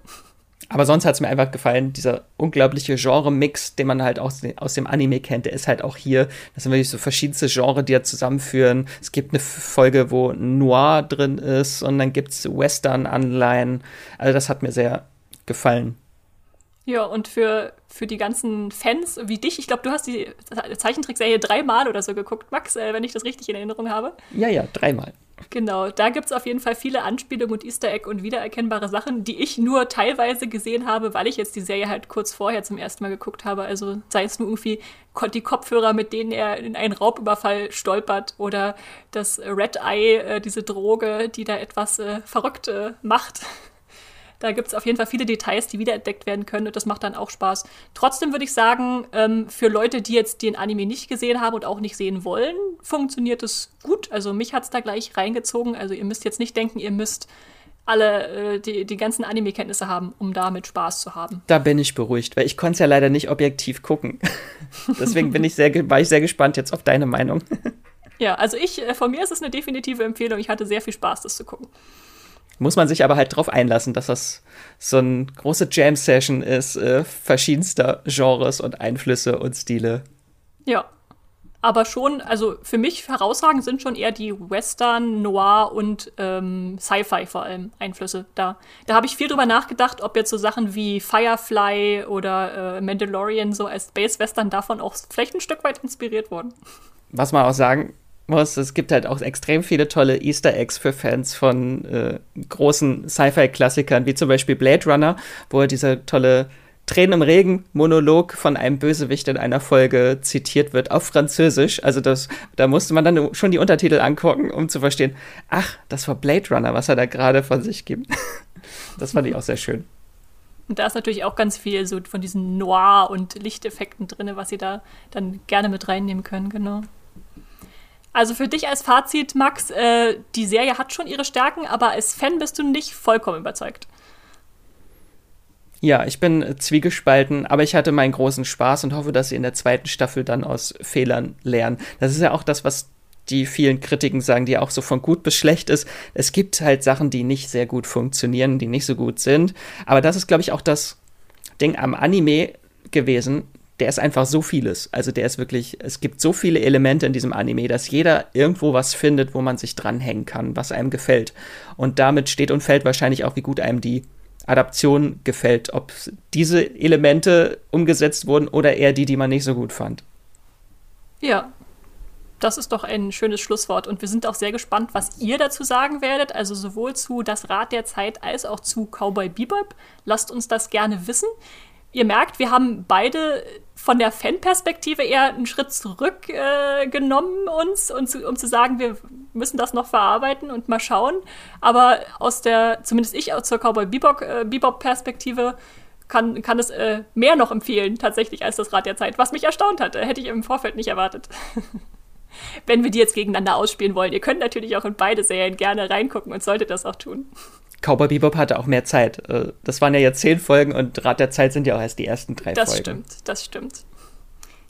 Speaker 2: Aber sonst hat es mir einfach gefallen, dieser unglaubliche Genre-Mix, den man halt aus, aus dem Anime kennt, der ist halt auch hier. Das sind wirklich so verschiedenste Genres, die ja zusammenführen. Es gibt eine Folge, wo Noir drin ist und dann gibt es Western-Anleihen. Also das hat mir sehr gefallen.
Speaker 1: Ja, und für, für die ganzen Fans wie dich, ich glaube, du hast die Zeichentrickserie dreimal oder so geguckt, Max, äh, wenn ich das richtig in Erinnerung habe.
Speaker 2: Ja, ja, dreimal.
Speaker 1: Genau, da gibt es auf jeden Fall viele Anspielungen und Easter Egg und wiedererkennbare Sachen, die ich nur teilweise gesehen habe, weil ich jetzt die Serie halt kurz vorher zum ersten Mal geguckt habe. Also sei es nur irgendwie die Kopfhörer, mit denen er in einen Raubüberfall stolpert oder das Red Eye, äh, diese Droge, die da etwas äh, verrückt äh, macht. Da gibt es auf jeden Fall viele Details, die wiederentdeckt werden können und das macht dann auch Spaß. Trotzdem würde ich sagen, ähm, für Leute, die jetzt den Anime nicht gesehen haben und auch nicht sehen wollen, funktioniert es gut. Also mich hat es da gleich reingezogen. Also ihr müsst jetzt nicht denken, ihr müsst alle äh, die, die ganzen Anime-Kenntnisse haben, um damit Spaß zu haben.
Speaker 2: Da bin ich beruhigt, weil ich konnte es ja leider nicht objektiv gucken. Deswegen bin ich sehr, war ich sehr gespannt jetzt auf deine Meinung.
Speaker 1: ja, also ich, äh, von mir ist es eine definitive Empfehlung. Ich hatte sehr viel Spaß, das zu gucken.
Speaker 2: Muss man sich aber halt drauf einlassen, dass das so eine große Jam-Session ist, äh, verschiedenster Genres und Einflüsse und Stile.
Speaker 1: Ja. Aber schon, also für mich herausragend sind schon eher die Western, Noir und ähm, Sci-Fi vor allem Einflüsse da. Da habe ich viel drüber nachgedacht, ob jetzt so Sachen wie Firefly oder äh, Mandalorian so als Space Western davon auch vielleicht ein Stück weit inspiriert wurden.
Speaker 2: Was man auch sagen muss, es gibt halt auch extrem viele tolle Easter Eggs für Fans von äh, großen Sci-Fi-Klassikern, wie zum Beispiel Blade Runner, wo dieser tolle Tränen im Regen Monolog von einem Bösewicht in einer Folge zitiert wird auf Französisch. Also das, da musste man dann schon die Untertitel angucken, um zu verstehen, ach, das war Blade Runner, was er da gerade von sich gibt. das fand ich auch sehr schön.
Speaker 1: Und da ist natürlich auch ganz viel so von diesen Noir- und Lichteffekten drin, was sie da dann gerne mit reinnehmen können, genau. Also für dich als Fazit, Max, äh, die Serie hat schon ihre Stärken, aber als Fan bist du nicht vollkommen überzeugt.
Speaker 2: Ja, ich bin zwiegespalten, aber ich hatte meinen großen Spaß und hoffe, dass sie in der zweiten Staffel dann aus Fehlern lernen. Das ist ja auch das, was die vielen Kritiken sagen, die auch so von gut bis schlecht ist. Es gibt halt Sachen, die nicht sehr gut funktionieren, die nicht so gut sind. Aber das ist, glaube ich, auch das Ding am Anime gewesen, der ist einfach so vieles. Also der ist wirklich, es gibt so viele Elemente in diesem Anime, dass jeder irgendwo was findet, wo man sich dranhängen kann, was einem gefällt. Und damit steht und fällt wahrscheinlich auch, wie gut einem die Adaption gefällt, ob diese Elemente umgesetzt wurden oder eher die, die man nicht so gut fand.
Speaker 1: Ja, das ist doch ein schönes Schlusswort. Und wir sind auch sehr gespannt, was ihr dazu sagen werdet. Also sowohl zu Das Rad der Zeit als auch zu Cowboy Bebop. Lasst uns das gerne wissen ihr merkt, wir haben beide von der Fanperspektive eher einen Schritt zurückgenommen äh, uns, und zu, um zu sagen, wir müssen das noch verarbeiten und mal schauen. Aber aus der, zumindest ich aus zur Cowboy Bebop-Perspektive, äh, kann, kann es äh, mehr noch empfehlen, tatsächlich, als das Rad der Zeit, was mich erstaunt hatte. Hätte ich im Vorfeld nicht erwartet. Wenn wir die jetzt gegeneinander ausspielen wollen. Ihr könnt natürlich auch in beide Serien gerne reingucken und solltet das auch tun.
Speaker 2: Cowboy Bebop hatte auch mehr Zeit. Äh, das waren ja jetzt zehn Folgen und Rat der Zeit sind ja auch erst die ersten drei
Speaker 1: das
Speaker 2: Folgen.
Speaker 1: Das stimmt, das stimmt.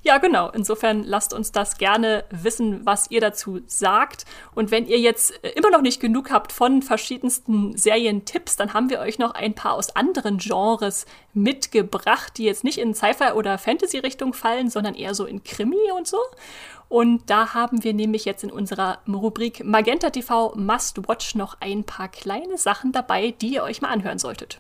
Speaker 1: Ja, genau. Insofern lasst uns das gerne wissen, was ihr dazu sagt. Und wenn ihr jetzt äh, immer noch nicht genug habt von verschiedensten Serientipps, dann haben wir euch noch ein paar aus anderen Genres mitgebracht, die jetzt nicht in Sci-Fi oder Fantasy-Richtung fallen, sondern eher so in Krimi und so. Und da haben wir nämlich jetzt in unserer Rubrik Magenta TV Must Watch noch ein paar kleine Sachen dabei, die ihr euch mal anhören solltet.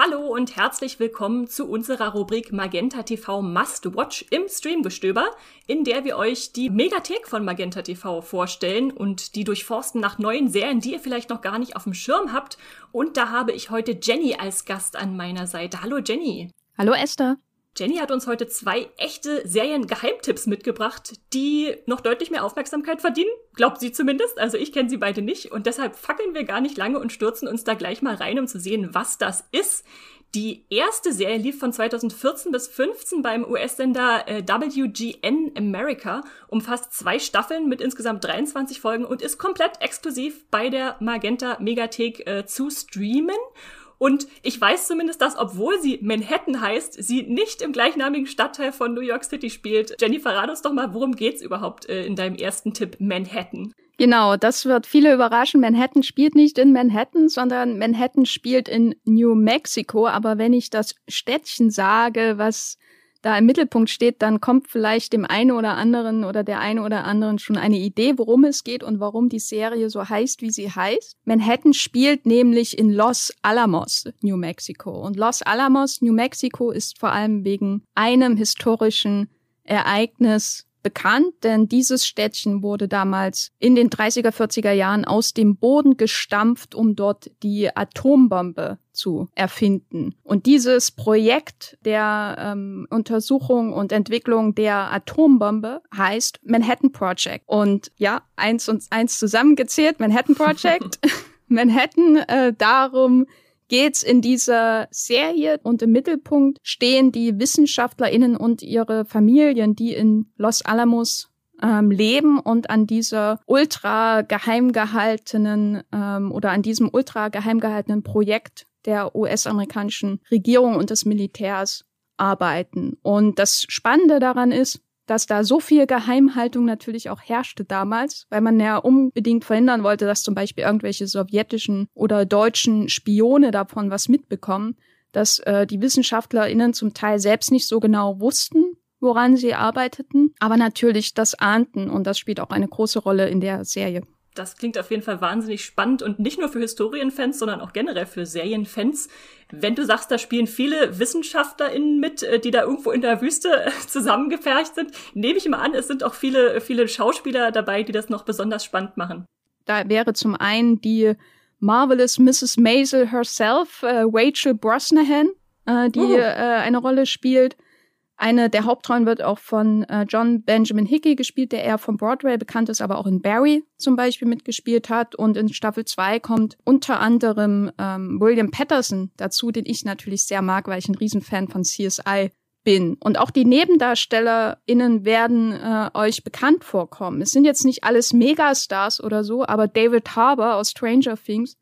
Speaker 1: Hallo und herzlich willkommen zu unserer Rubrik Magenta TV Must Watch im Streamgestöber, in der wir euch die Megathek von Magenta TV vorstellen und die durchforsten nach neuen Serien, die ihr vielleicht noch gar nicht auf dem Schirm habt. Und da habe ich heute Jenny als Gast an meiner Seite. Hallo Jenny.
Speaker 3: Hallo Esther.
Speaker 1: Jenny hat uns heute zwei echte Serien-Geheimtipps mitgebracht, die noch deutlich mehr Aufmerksamkeit verdienen. Glaubt sie zumindest. Also ich kenne sie beide nicht. Und deshalb fackeln wir gar nicht lange und stürzen uns da gleich mal rein, um zu sehen, was das ist. Die erste Serie lief von 2014 bis 15 beim US-Sender äh, WGN America, umfasst zwei Staffeln mit insgesamt 23 Folgen und ist komplett exklusiv bei der Magenta Megathek äh, zu streamen. Und ich weiß zumindest, dass, obwohl sie Manhattan heißt, sie nicht im gleichnamigen Stadtteil von New York City spielt. Jenny, verrat uns doch mal, worum geht's überhaupt äh, in deinem ersten Tipp Manhattan?
Speaker 3: Genau, das wird viele überraschen. Manhattan spielt nicht in Manhattan, sondern Manhattan spielt in New Mexico. Aber wenn ich das Städtchen sage, was da im Mittelpunkt steht, dann kommt vielleicht dem einen oder anderen oder der einen oder anderen schon eine Idee, worum es geht und warum die Serie so heißt, wie sie heißt. Manhattan spielt nämlich in Los Alamos, New Mexico. Und Los Alamos, New Mexico ist vor allem wegen einem historischen Ereignis bekannt, denn dieses Städtchen wurde damals in den 30er, 40er Jahren aus dem Boden gestampft, um dort die Atombombe zu erfinden. Und dieses Projekt der ähm, Untersuchung und Entwicklung der Atombombe heißt Manhattan Project. Und ja, eins und eins zusammengezählt, Manhattan Project. Manhattan äh, darum, geht's in dieser Serie und im Mittelpunkt stehen die WissenschaftlerInnen und ihre Familien, die in Los Alamos ähm, leben und an dieser ultra geheim gehaltenen ähm, oder an diesem ultra geheim gehaltenen Projekt der US-amerikanischen Regierung und des Militärs arbeiten. Und das Spannende daran ist, dass da so viel Geheimhaltung natürlich auch herrschte damals, weil man ja unbedingt verhindern wollte, dass zum Beispiel irgendwelche sowjetischen oder deutschen Spione davon was mitbekommen, dass äh, die WissenschaftlerInnen zum Teil selbst nicht so genau wussten, woran sie arbeiteten, aber natürlich das ahnten und das spielt auch eine große Rolle in der Serie
Speaker 1: das klingt auf jeden Fall wahnsinnig spannend und nicht nur für Historienfans, sondern auch generell für Serienfans. Wenn du sagst, da spielen viele WissenschaftlerInnen mit, äh, die da irgendwo in der Wüste äh, zusammengefercht sind, nehme ich mal an, es sind auch viele, viele Schauspieler dabei, die das noch besonders spannend machen.
Speaker 3: Da wäre zum einen die Marvelous Mrs. Maisel herself, äh, Rachel Brosnahan, äh, die uh. äh, eine Rolle spielt. Eine der Hauptrollen wird auch von äh, John Benjamin Hickey gespielt, der eher vom Broadway bekannt ist, aber auch in Barry zum Beispiel mitgespielt hat. Und in Staffel 2 kommt unter anderem ähm, William Patterson dazu, den ich natürlich sehr mag, weil ich ein Riesenfan von CSI bin. Und auch die NebendarstellerInnen werden äh, euch bekannt vorkommen. Es sind jetzt nicht alles Megastars oder so, aber David Harbour aus Stranger Things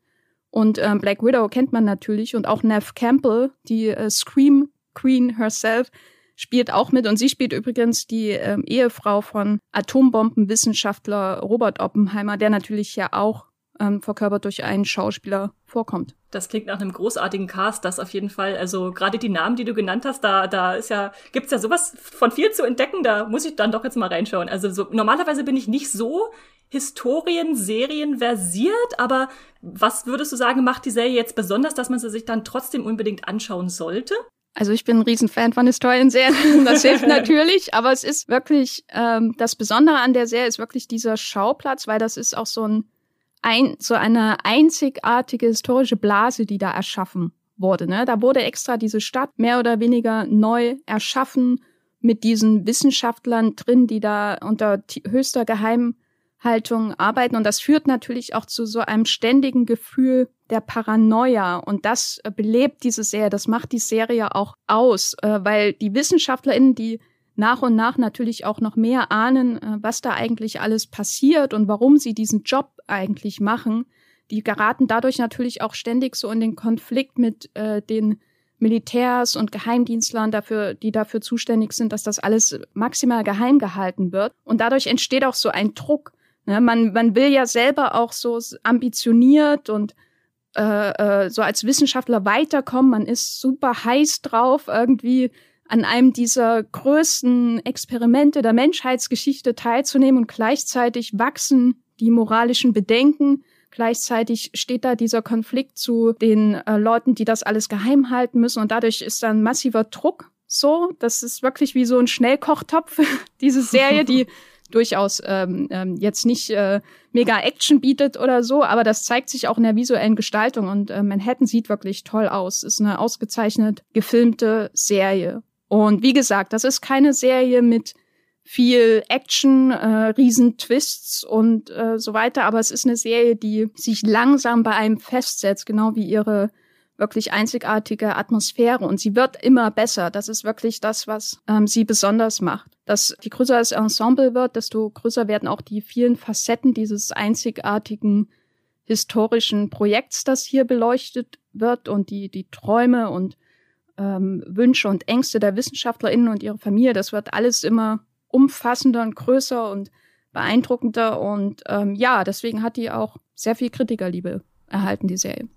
Speaker 3: und ähm, Black Widow kennt man natürlich und auch Nev Campbell, die äh, Scream Queen herself, spielt auch mit und sie spielt übrigens die ähm, Ehefrau von Atombombenwissenschaftler Robert Oppenheimer, der natürlich ja auch ähm, verkörpert durch einen Schauspieler vorkommt.
Speaker 1: Das klingt nach einem großartigen Cast, das auf jeden Fall. Also gerade die Namen, die du genannt hast, da da ist ja gibt's ja sowas von viel zu entdecken. Da muss ich dann doch jetzt mal reinschauen. Also so, normalerweise bin ich nicht so Historien-Serien versiert, aber was würdest du sagen, macht die Serie jetzt besonders, dass man sie sich dann trotzdem unbedingt anschauen sollte?
Speaker 3: Also ich bin ein Riesenfan von Historienserien, das hilft natürlich, aber es ist wirklich, ähm, das Besondere an der Serie ist wirklich dieser Schauplatz, weil das ist auch so ein, ein so eine einzigartige historische Blase, die da erschaffen wurde. Ne? Da wurde extra diese Stadt mehr oder weniger neu erschaffen mit diesen Wissenschaftlern drin, die da unter höchster Geheimhaltung arbeiten. Und das führt natürlich auch zu so einem ständigen Gefühl der Paranoia. Und das äh, belebt diese Serie, das macht die Serie auch aus, äh, weil die WissenschaftlerInnen, die nach und nach natürlich auch noch mehr ahnen, äh, was da eigentlich alles passiert und warum sie diesen Job eigentlich machen, die geraten dadurch natürlich auch ständig so in den Konflikt mit den Militärs und Geheimdienstlern dafür, die dafür zuständig sind, dass das alles maximal geheim gehalten wird. Und dadurch entsteht auch so ein Druck. Ne? Man, man will ja selber auch so ambitioniert und äh, äh, so als Wissenschaftler weiterkommen. Man ist super heiß drauf, irgendwie an einem dieser größten Experimente der Menschheitsgeschichte teilzunehmen und gleichzeitig wachsen die moralischen Bedenken. Gleichzeitig steht da dieser Konflikt zu den äh, Leuten, die das alles geheim halten müssen und dadurch ist da ein massiver Druck so. Das ist wirklich wie so ein Schnellkochtopf, diese Serie, die durchaus ähm, ähm, jetzt nicht äh, mega Action bietet oder so, aber das zeigt sich auch in der visuellen Gestaltung und äh, Manhattan sieht wirklich toll aus. Ist eine ausgezeichnet gefilmte Serie. Und wie gesagt, das ist keine Serie mit viel Action, äh, riesen Twists und äh, so weiter, aber es ist eine Serie, die sich langsam bei einem festsetzt, genau wie ihre wirklich einzigartige Atmosphäre und sie wird immer besser. Das ist wirklich das, was ähm, sie besonders macht. Dass je größer das Ensemble wird, desto größer werden auch die vielen Facetten dieses einzigartigen historischen Projekts, das hier beleuchtet wird und die, die Träume und ähm, Wünsche und Ängste der WissenschaftlerInnen und ihrer Familie. Das wird alles immer umfassender und größer und beeindruckender und ähm, ja, deswegen hat die auch sehr viel Kritikerliebe erhalten, die Serie.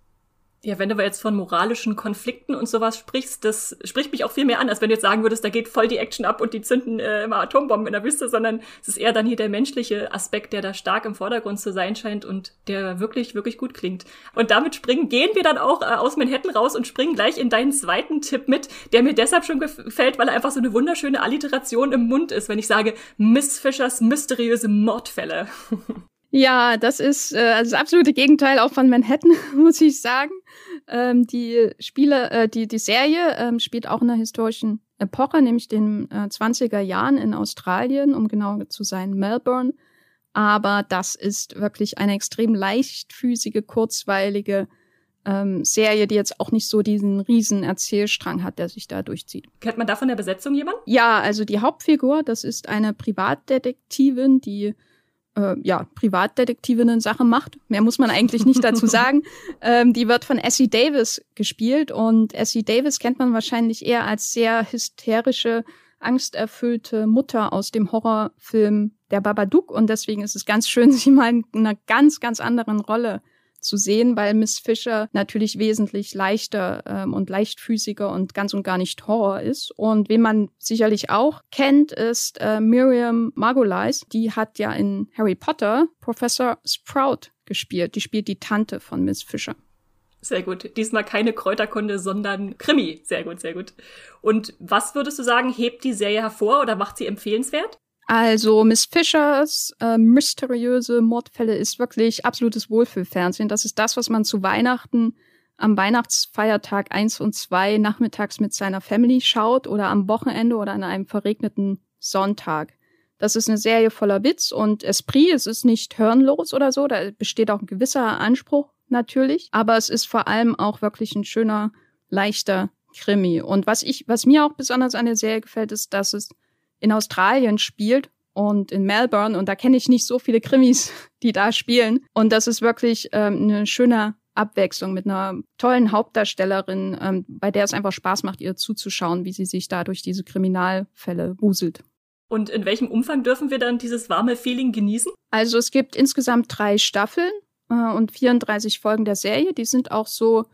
Speaker 1: Ja, wenn du jetzt von moralischen Konflikten und sowas sprichst, das spricht mich auch viel mehr an, als wenn du jetzt sagen würdest, da geht voll die Action ab und die zünden äh, immer Atombomben in der Wüste, sondern es ist eher dann hier der menschliche Aspekt, der da stark im Vordergrund zu sein scheint und der wirklich, wirklich gut klingt. Und damit springen, gehen wir dann auch äh, aus Manhattan raus und springen gleich in deinen zweiten Tipp mit, der mir deshalb schon gefällt, weil er einfach so eine wunderschöne Alliteration im Mund ist, wenn ich sage Miss Fischers mysteriöse Mordfälle.
Speaker 3: Ja, das ist äh, also das absolute Gegenteil auch von Manhattan, muss ich sagen. Ähm, die Spiele, äh, die, die Serie ähm, spielt auch in einer historischen Epoche, nämlich den äh, 20er Jahren in Australien, um genau zu sein, Melbourne. Aber das ist wirklich eine extrem leichtfüßige, kurzweilige ähm, Serie, die jetzt auch nicht so diesen riesen Erzählstrang hat, der sich da durchzieht.
Speaker 1: Kennt man da von der Besetzung jemand?
Speaker 3: Ja, also die Hauptfigur, das ist eine Privatdetektivin, die äh, ja, Privatdetektivinnen Sache macht. Mehr muss man eigentlich nicht dazu sagen. Ähm, die wird von Essie Davis gespielt und Essie Davis kennt man wahrscheinlich eher als sehr hysterische, angsterfüllte Mutter aus dem Horrorfilm Der Babadook und deswegen ist es ganz schön, sie mal in einer ganz, ganz anderen Rolle zu sehen, weil Miss Fisher natürlich wesentlich leichter ähm, und leichtfüßiger und ganz und gar nicht Horror ist. Und wen man sicherlich auch kennt, ist äh, Miriam Margolyes. Die hat ja in Harry Potter Professor Sprout gespielt. Die spielt die Tante von Miss Fisher.
Speaker 1: Sehr gut. Diesmal keine Kräuterkunde, sondern Krimi. Sehr gut, sehr gut. Und was würdest du sagen, hebt die Serie hervor oder macht sie empfehlenswert?
Speaker 3: Also Miss Fishers äh, mysteriöse Mordfälle ist wirklich absolutes Wohlfühlfernsehen. Das ist das, was man zu Weihnachten am Weihnachtsfeiertag eins und zwei nachmittags mit seiner Family schaut oder am Wochenende oder an einem verregneten Sonntag. Das ist eine Serie voller Witz und Esprit. Es ist nicht hirnlos oder so. Da besteht auch ein gewisser Anspruch natürlich. Aber es ist vor allem auch wirklich ein schöner, leichter Krimi. Und was ich, was mir auch besonders an der Serie gefällt, ist, dass es in Australien spielt und in Melbourne und da kenne ich nicht so viele Krimis, die da spielen. Und das ist wirklich ähm, eine schöne Abwechslung mit einer tollen Hauptdarstellerin, ähm, bei der es einfach Spaß macht, ihr zuzuschauen, wie sie sich da durch diese Kriminalfälle wuselt.
Speaker 1: Und in welchem Umfang dürfen wir dann dieses warme Feeling genießen?
Speaker 3: Also es gibt insgesamt drei Staffeln äh, und 34 Folgen der Serie. Die sind auch so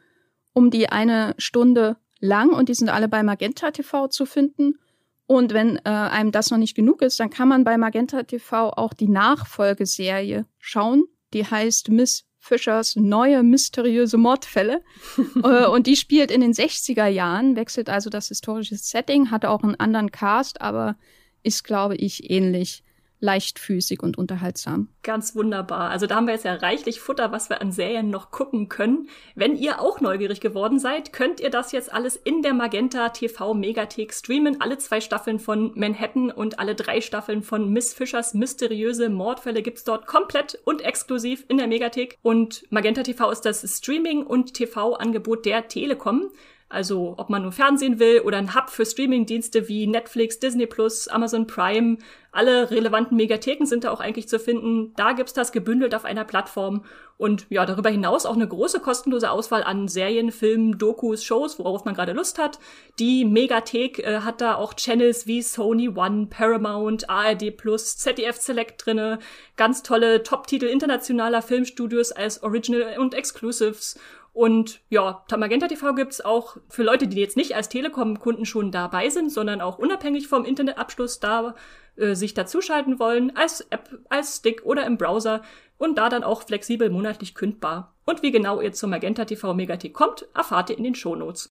Speaker 3: um die eine Stunde lang und die sind alle bei Magenta TV zu finden. Und wenn äh, einem das noch nicht genug ist, dann kann man bei Magenta TV auch die Nachfolgeserie schauen. Die heißt Miss Fischers neue mysteriöse Mordfälle. äh, und die spielt in den 60er Jahren, wechselt also das historische Setting, hat auch einen anderen Cast, aber ist, glaube ich, ähnlich leichtfüßig und unterhaltsam.
Speaker 1: Ganz wunderbar. Also da haben wir jetzt ja reichlich Futter, was wir an Serien noch gucken können. Wenn ihr auch neugierig geworden seid, könnt ihr das jetzt alles in der Magenta TV Megathek streamen. Alle zwei Staffeln von Manhattan und alle drei Staffeln von Miss Fischers mysteriöse Mordfälle gibt's dort komplett und exklusiv in der Megathek. Und Magenta TV ist das Streaming- und TV-Angebot der Telekom. Also ob man nur Fernsehen will oder ein Hub für Streamingdienste wie Netflix, Disney Plus, Amazon Prime, alle relevanten Megatheken sind da auch eigentlich zu finden. Da gibt's das gebündelt auf einer Plattform und ja, darüber hinaus auch eine große kostenlose Auswahl an Serien, Filmen, Dokus, Shows, worauf man gerade Lust hat. Die Megathek äh, hat da auch Channels wie Sony One, Paramount, ARD Plus, ZDF Select drinne, ganz tolle Top-Titel internationaler Filmstudios als Original und Exclusives und ja, Magenta TV gibt's auch für Leute, die jetzt nicht als Telekom-Kunden schon dabei sind, sondern auch unabhängig vom Internetabschluss da äh, sich dazuschalten wollen, als App, als Stick oder im Browser und da dann auch flexibel monatlich kündbar. Und wie genau ihr zum Magenta TV Megathek kommt, erfahrt ihr in den Shownotes.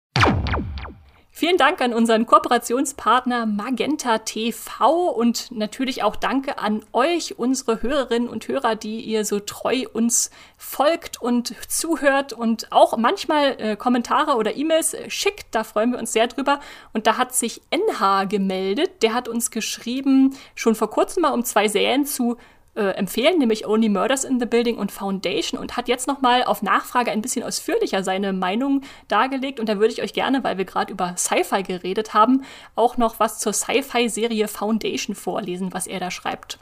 Speaker 1: Vielen Dank an unseren Kooperationspartner Magenta TV und natürlich auch Danke an euch, unsere Hörerinnen und Hörer, die ihr so treu uns folgt und zuhört und auch manchmal äh, Kommentare oder E-Mails schickt. Da freuen wir uns sehr drüber. Und da hat sich NH gemeldet. Der hat uns geschrieben, schon vor kurzem mal um zwei Serien zu äh, empfehlen, nämlich Only Murders in the Building und Foundation und hat jetzt nochmal auf Nachfrage ein bisschen ausführlicher seine Meinung dargelegt. Und da würde ich euch gerne, weil wir gerade über Sci-Fi geredet haben, auch noch was zur Sci-Fi-Serie Foundation vorlesen, was er da schreibt.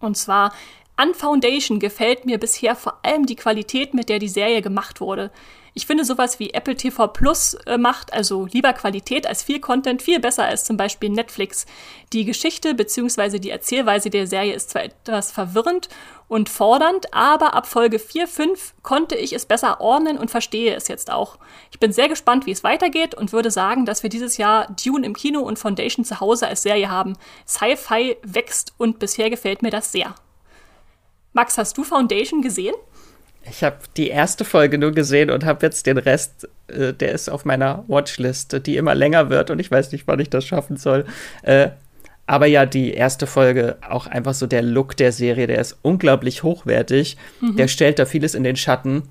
Speaker 1: Und zwar An Foundation gefällt mir bisher vor allem die Qualität, mit der die Serie gemacht wurde. Ich finde sowas wie Apple TV Plus äh, macht, also lieber Qualität als viel Content, viel besser als zum Beispiel Netflix. Die Geschichte bzw. die Erzählweise der Serie ist zwar etwas verwirrend und fordernd, aber ab Folge 4, 5 konnte ich es besser ordnen und verstehe es jetzt auch. Ich bin sehr gespannt, wie es weitergeht und würde sagen, dass wir dieses Jahr Dune im Kino und Foundation zu Hause als Serie haben. Sci-Fi wächst und bisher gefällt mir das sehr. Max, hast du Foundation gesehen?
Speaker 2: Ich habe die erste Folge nur gesehen und habe jetzt den Rest, äh, der ist auf meiner Watchliste, die immer länger wird und ich weiß nicht, wann ich das schaffen soll. Äh, aber ja, die erste Folge, auch einfach so der Look der Serie, der ist unglaublich hochwertig. Mhm. Der stellt da vieles in den Schatten.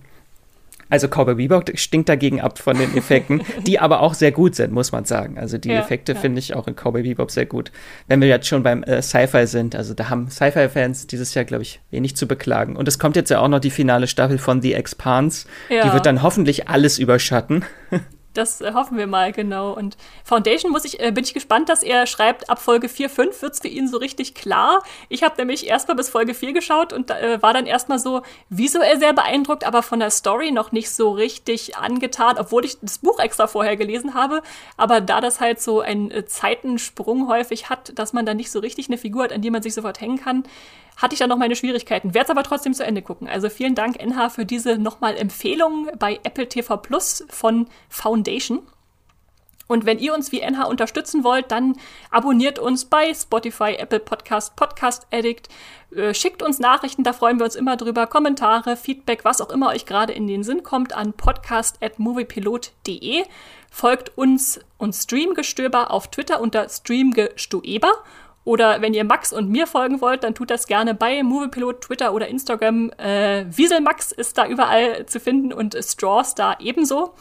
Speaker 2: Also Cowboy Bebop stinkt dagegen ab von den Effekten, die aber auch sehr gut sind, muss man sagen. Also die ja, Effekte ja. finde ich auch in Cowboy Bebop sehr gut. Wenn wir jetzt schon beim äh, Sci-Fi sind, also da haben Sci-Fi-Fans dieses Jahr, glaube ich, wenig zu beklagen. Und es kommt jetzt ja auch noch die finale Staffel von The Expanse. Ja. Die wird dann hoffentlich alles überschatten.
Speaker 1: Das äh, hoffen wir mal, genau. Und Foundation muss ich, äh, bin ich gespannt, dass er schreibt, ab Folge 4, 5 wird es für ihn so richtig klar. Ich habe nämlich erstmal bis Folge 4 geschaut und äh, war dann erstmal so visuell sehr beeindruckt, aber von der Story noch nicht so richtig angetan, obwohl ich das Buch extra vorher gelesen habe. Aber da das halt so einen äh, Zeitensprung häufig hat, dass man da nicht so richtig eine Figur hat, an die man sich sofort hängen kann, hatte ich da noch meine Schwierigkeiten. Werde es aber trotzdem zu Ende gucken. Also vielen Dank, NH, für diese nochmal Empfehlung bei Apple TV Plus von Foundation. Und wenn ihr uns wie NH unterstützen wollt, dann abonniert uns bei Spotify, Apple Podcast, Podcast Addict. Äh, schickt uns Nachrichten, da freuen wir uns immer drüber. Kommentare, Feedback, was auch immer euch gerade in den Sinn kommt, an podcast.moviepilot.de. Folgt uns und Streamgestöber auf Twitter unter Streamgestoeber oder wenn ihr Max und mir folgen wollt, dann tut das gerne bei Moviepilot, Twitter oder Instagram. Äh, Wieselmax ist da überall zu finden und Straws da ebenso.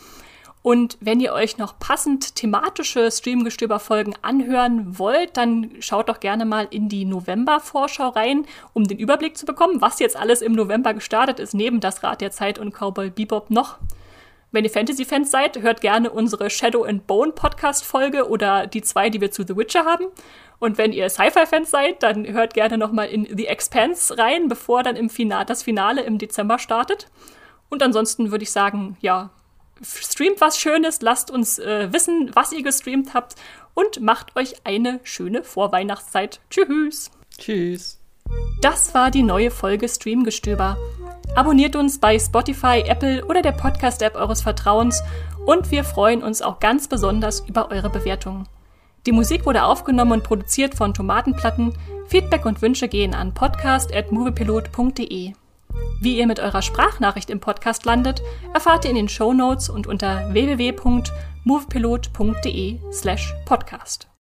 Speaker 1: Und wenn ihr euch noch passend thematische Streamgestöber-Folgen anhören wollt, dann schaut doch gerne mal in die November-Vorschau rein, um den Überblick zu bekommen, was jetzt alles im November gestartet ist, neben das Rad der Zeit und Cowboy Bebop noch. Wenn ihr Fantasy-Fans seid, hört gerne unsere Shadow and Bone Podcast-Folge oder die zwei, die wir zu The Witcher haben. Und wenn ihr Sci-Fi-Fans seid, dann hört gerne nochmal in The Expanse rein, bevor dann im Finale, das Finale im Dezember startet. Und ansonsten würde ich sagen, ja, streamt was Schönes, lasst uns äh, wissen, was ihr gestreamt habt und macht euch eine schöne Vorweihnachtszeit. Tschüss.
Speaker 2: Tschüss.
Speaker 1: Das war die neue Folge Streamgestöber. Abonniert uns bei Spotify, Apple oder der Podcast-App eures Vertrauens und wir freuen uns auch ganz besonders über eure Bewertungen. Die Musik wurde aufgenommen und produziert von Tomatenplatten. Feedback und Wünsche gehen an podcast.moviepilot.de. Wie ihr mit eurer Sprachnachricht im Podcast landet, erfahrt ihr in den Show Notes und unter www.moviepilot.de slash podcast.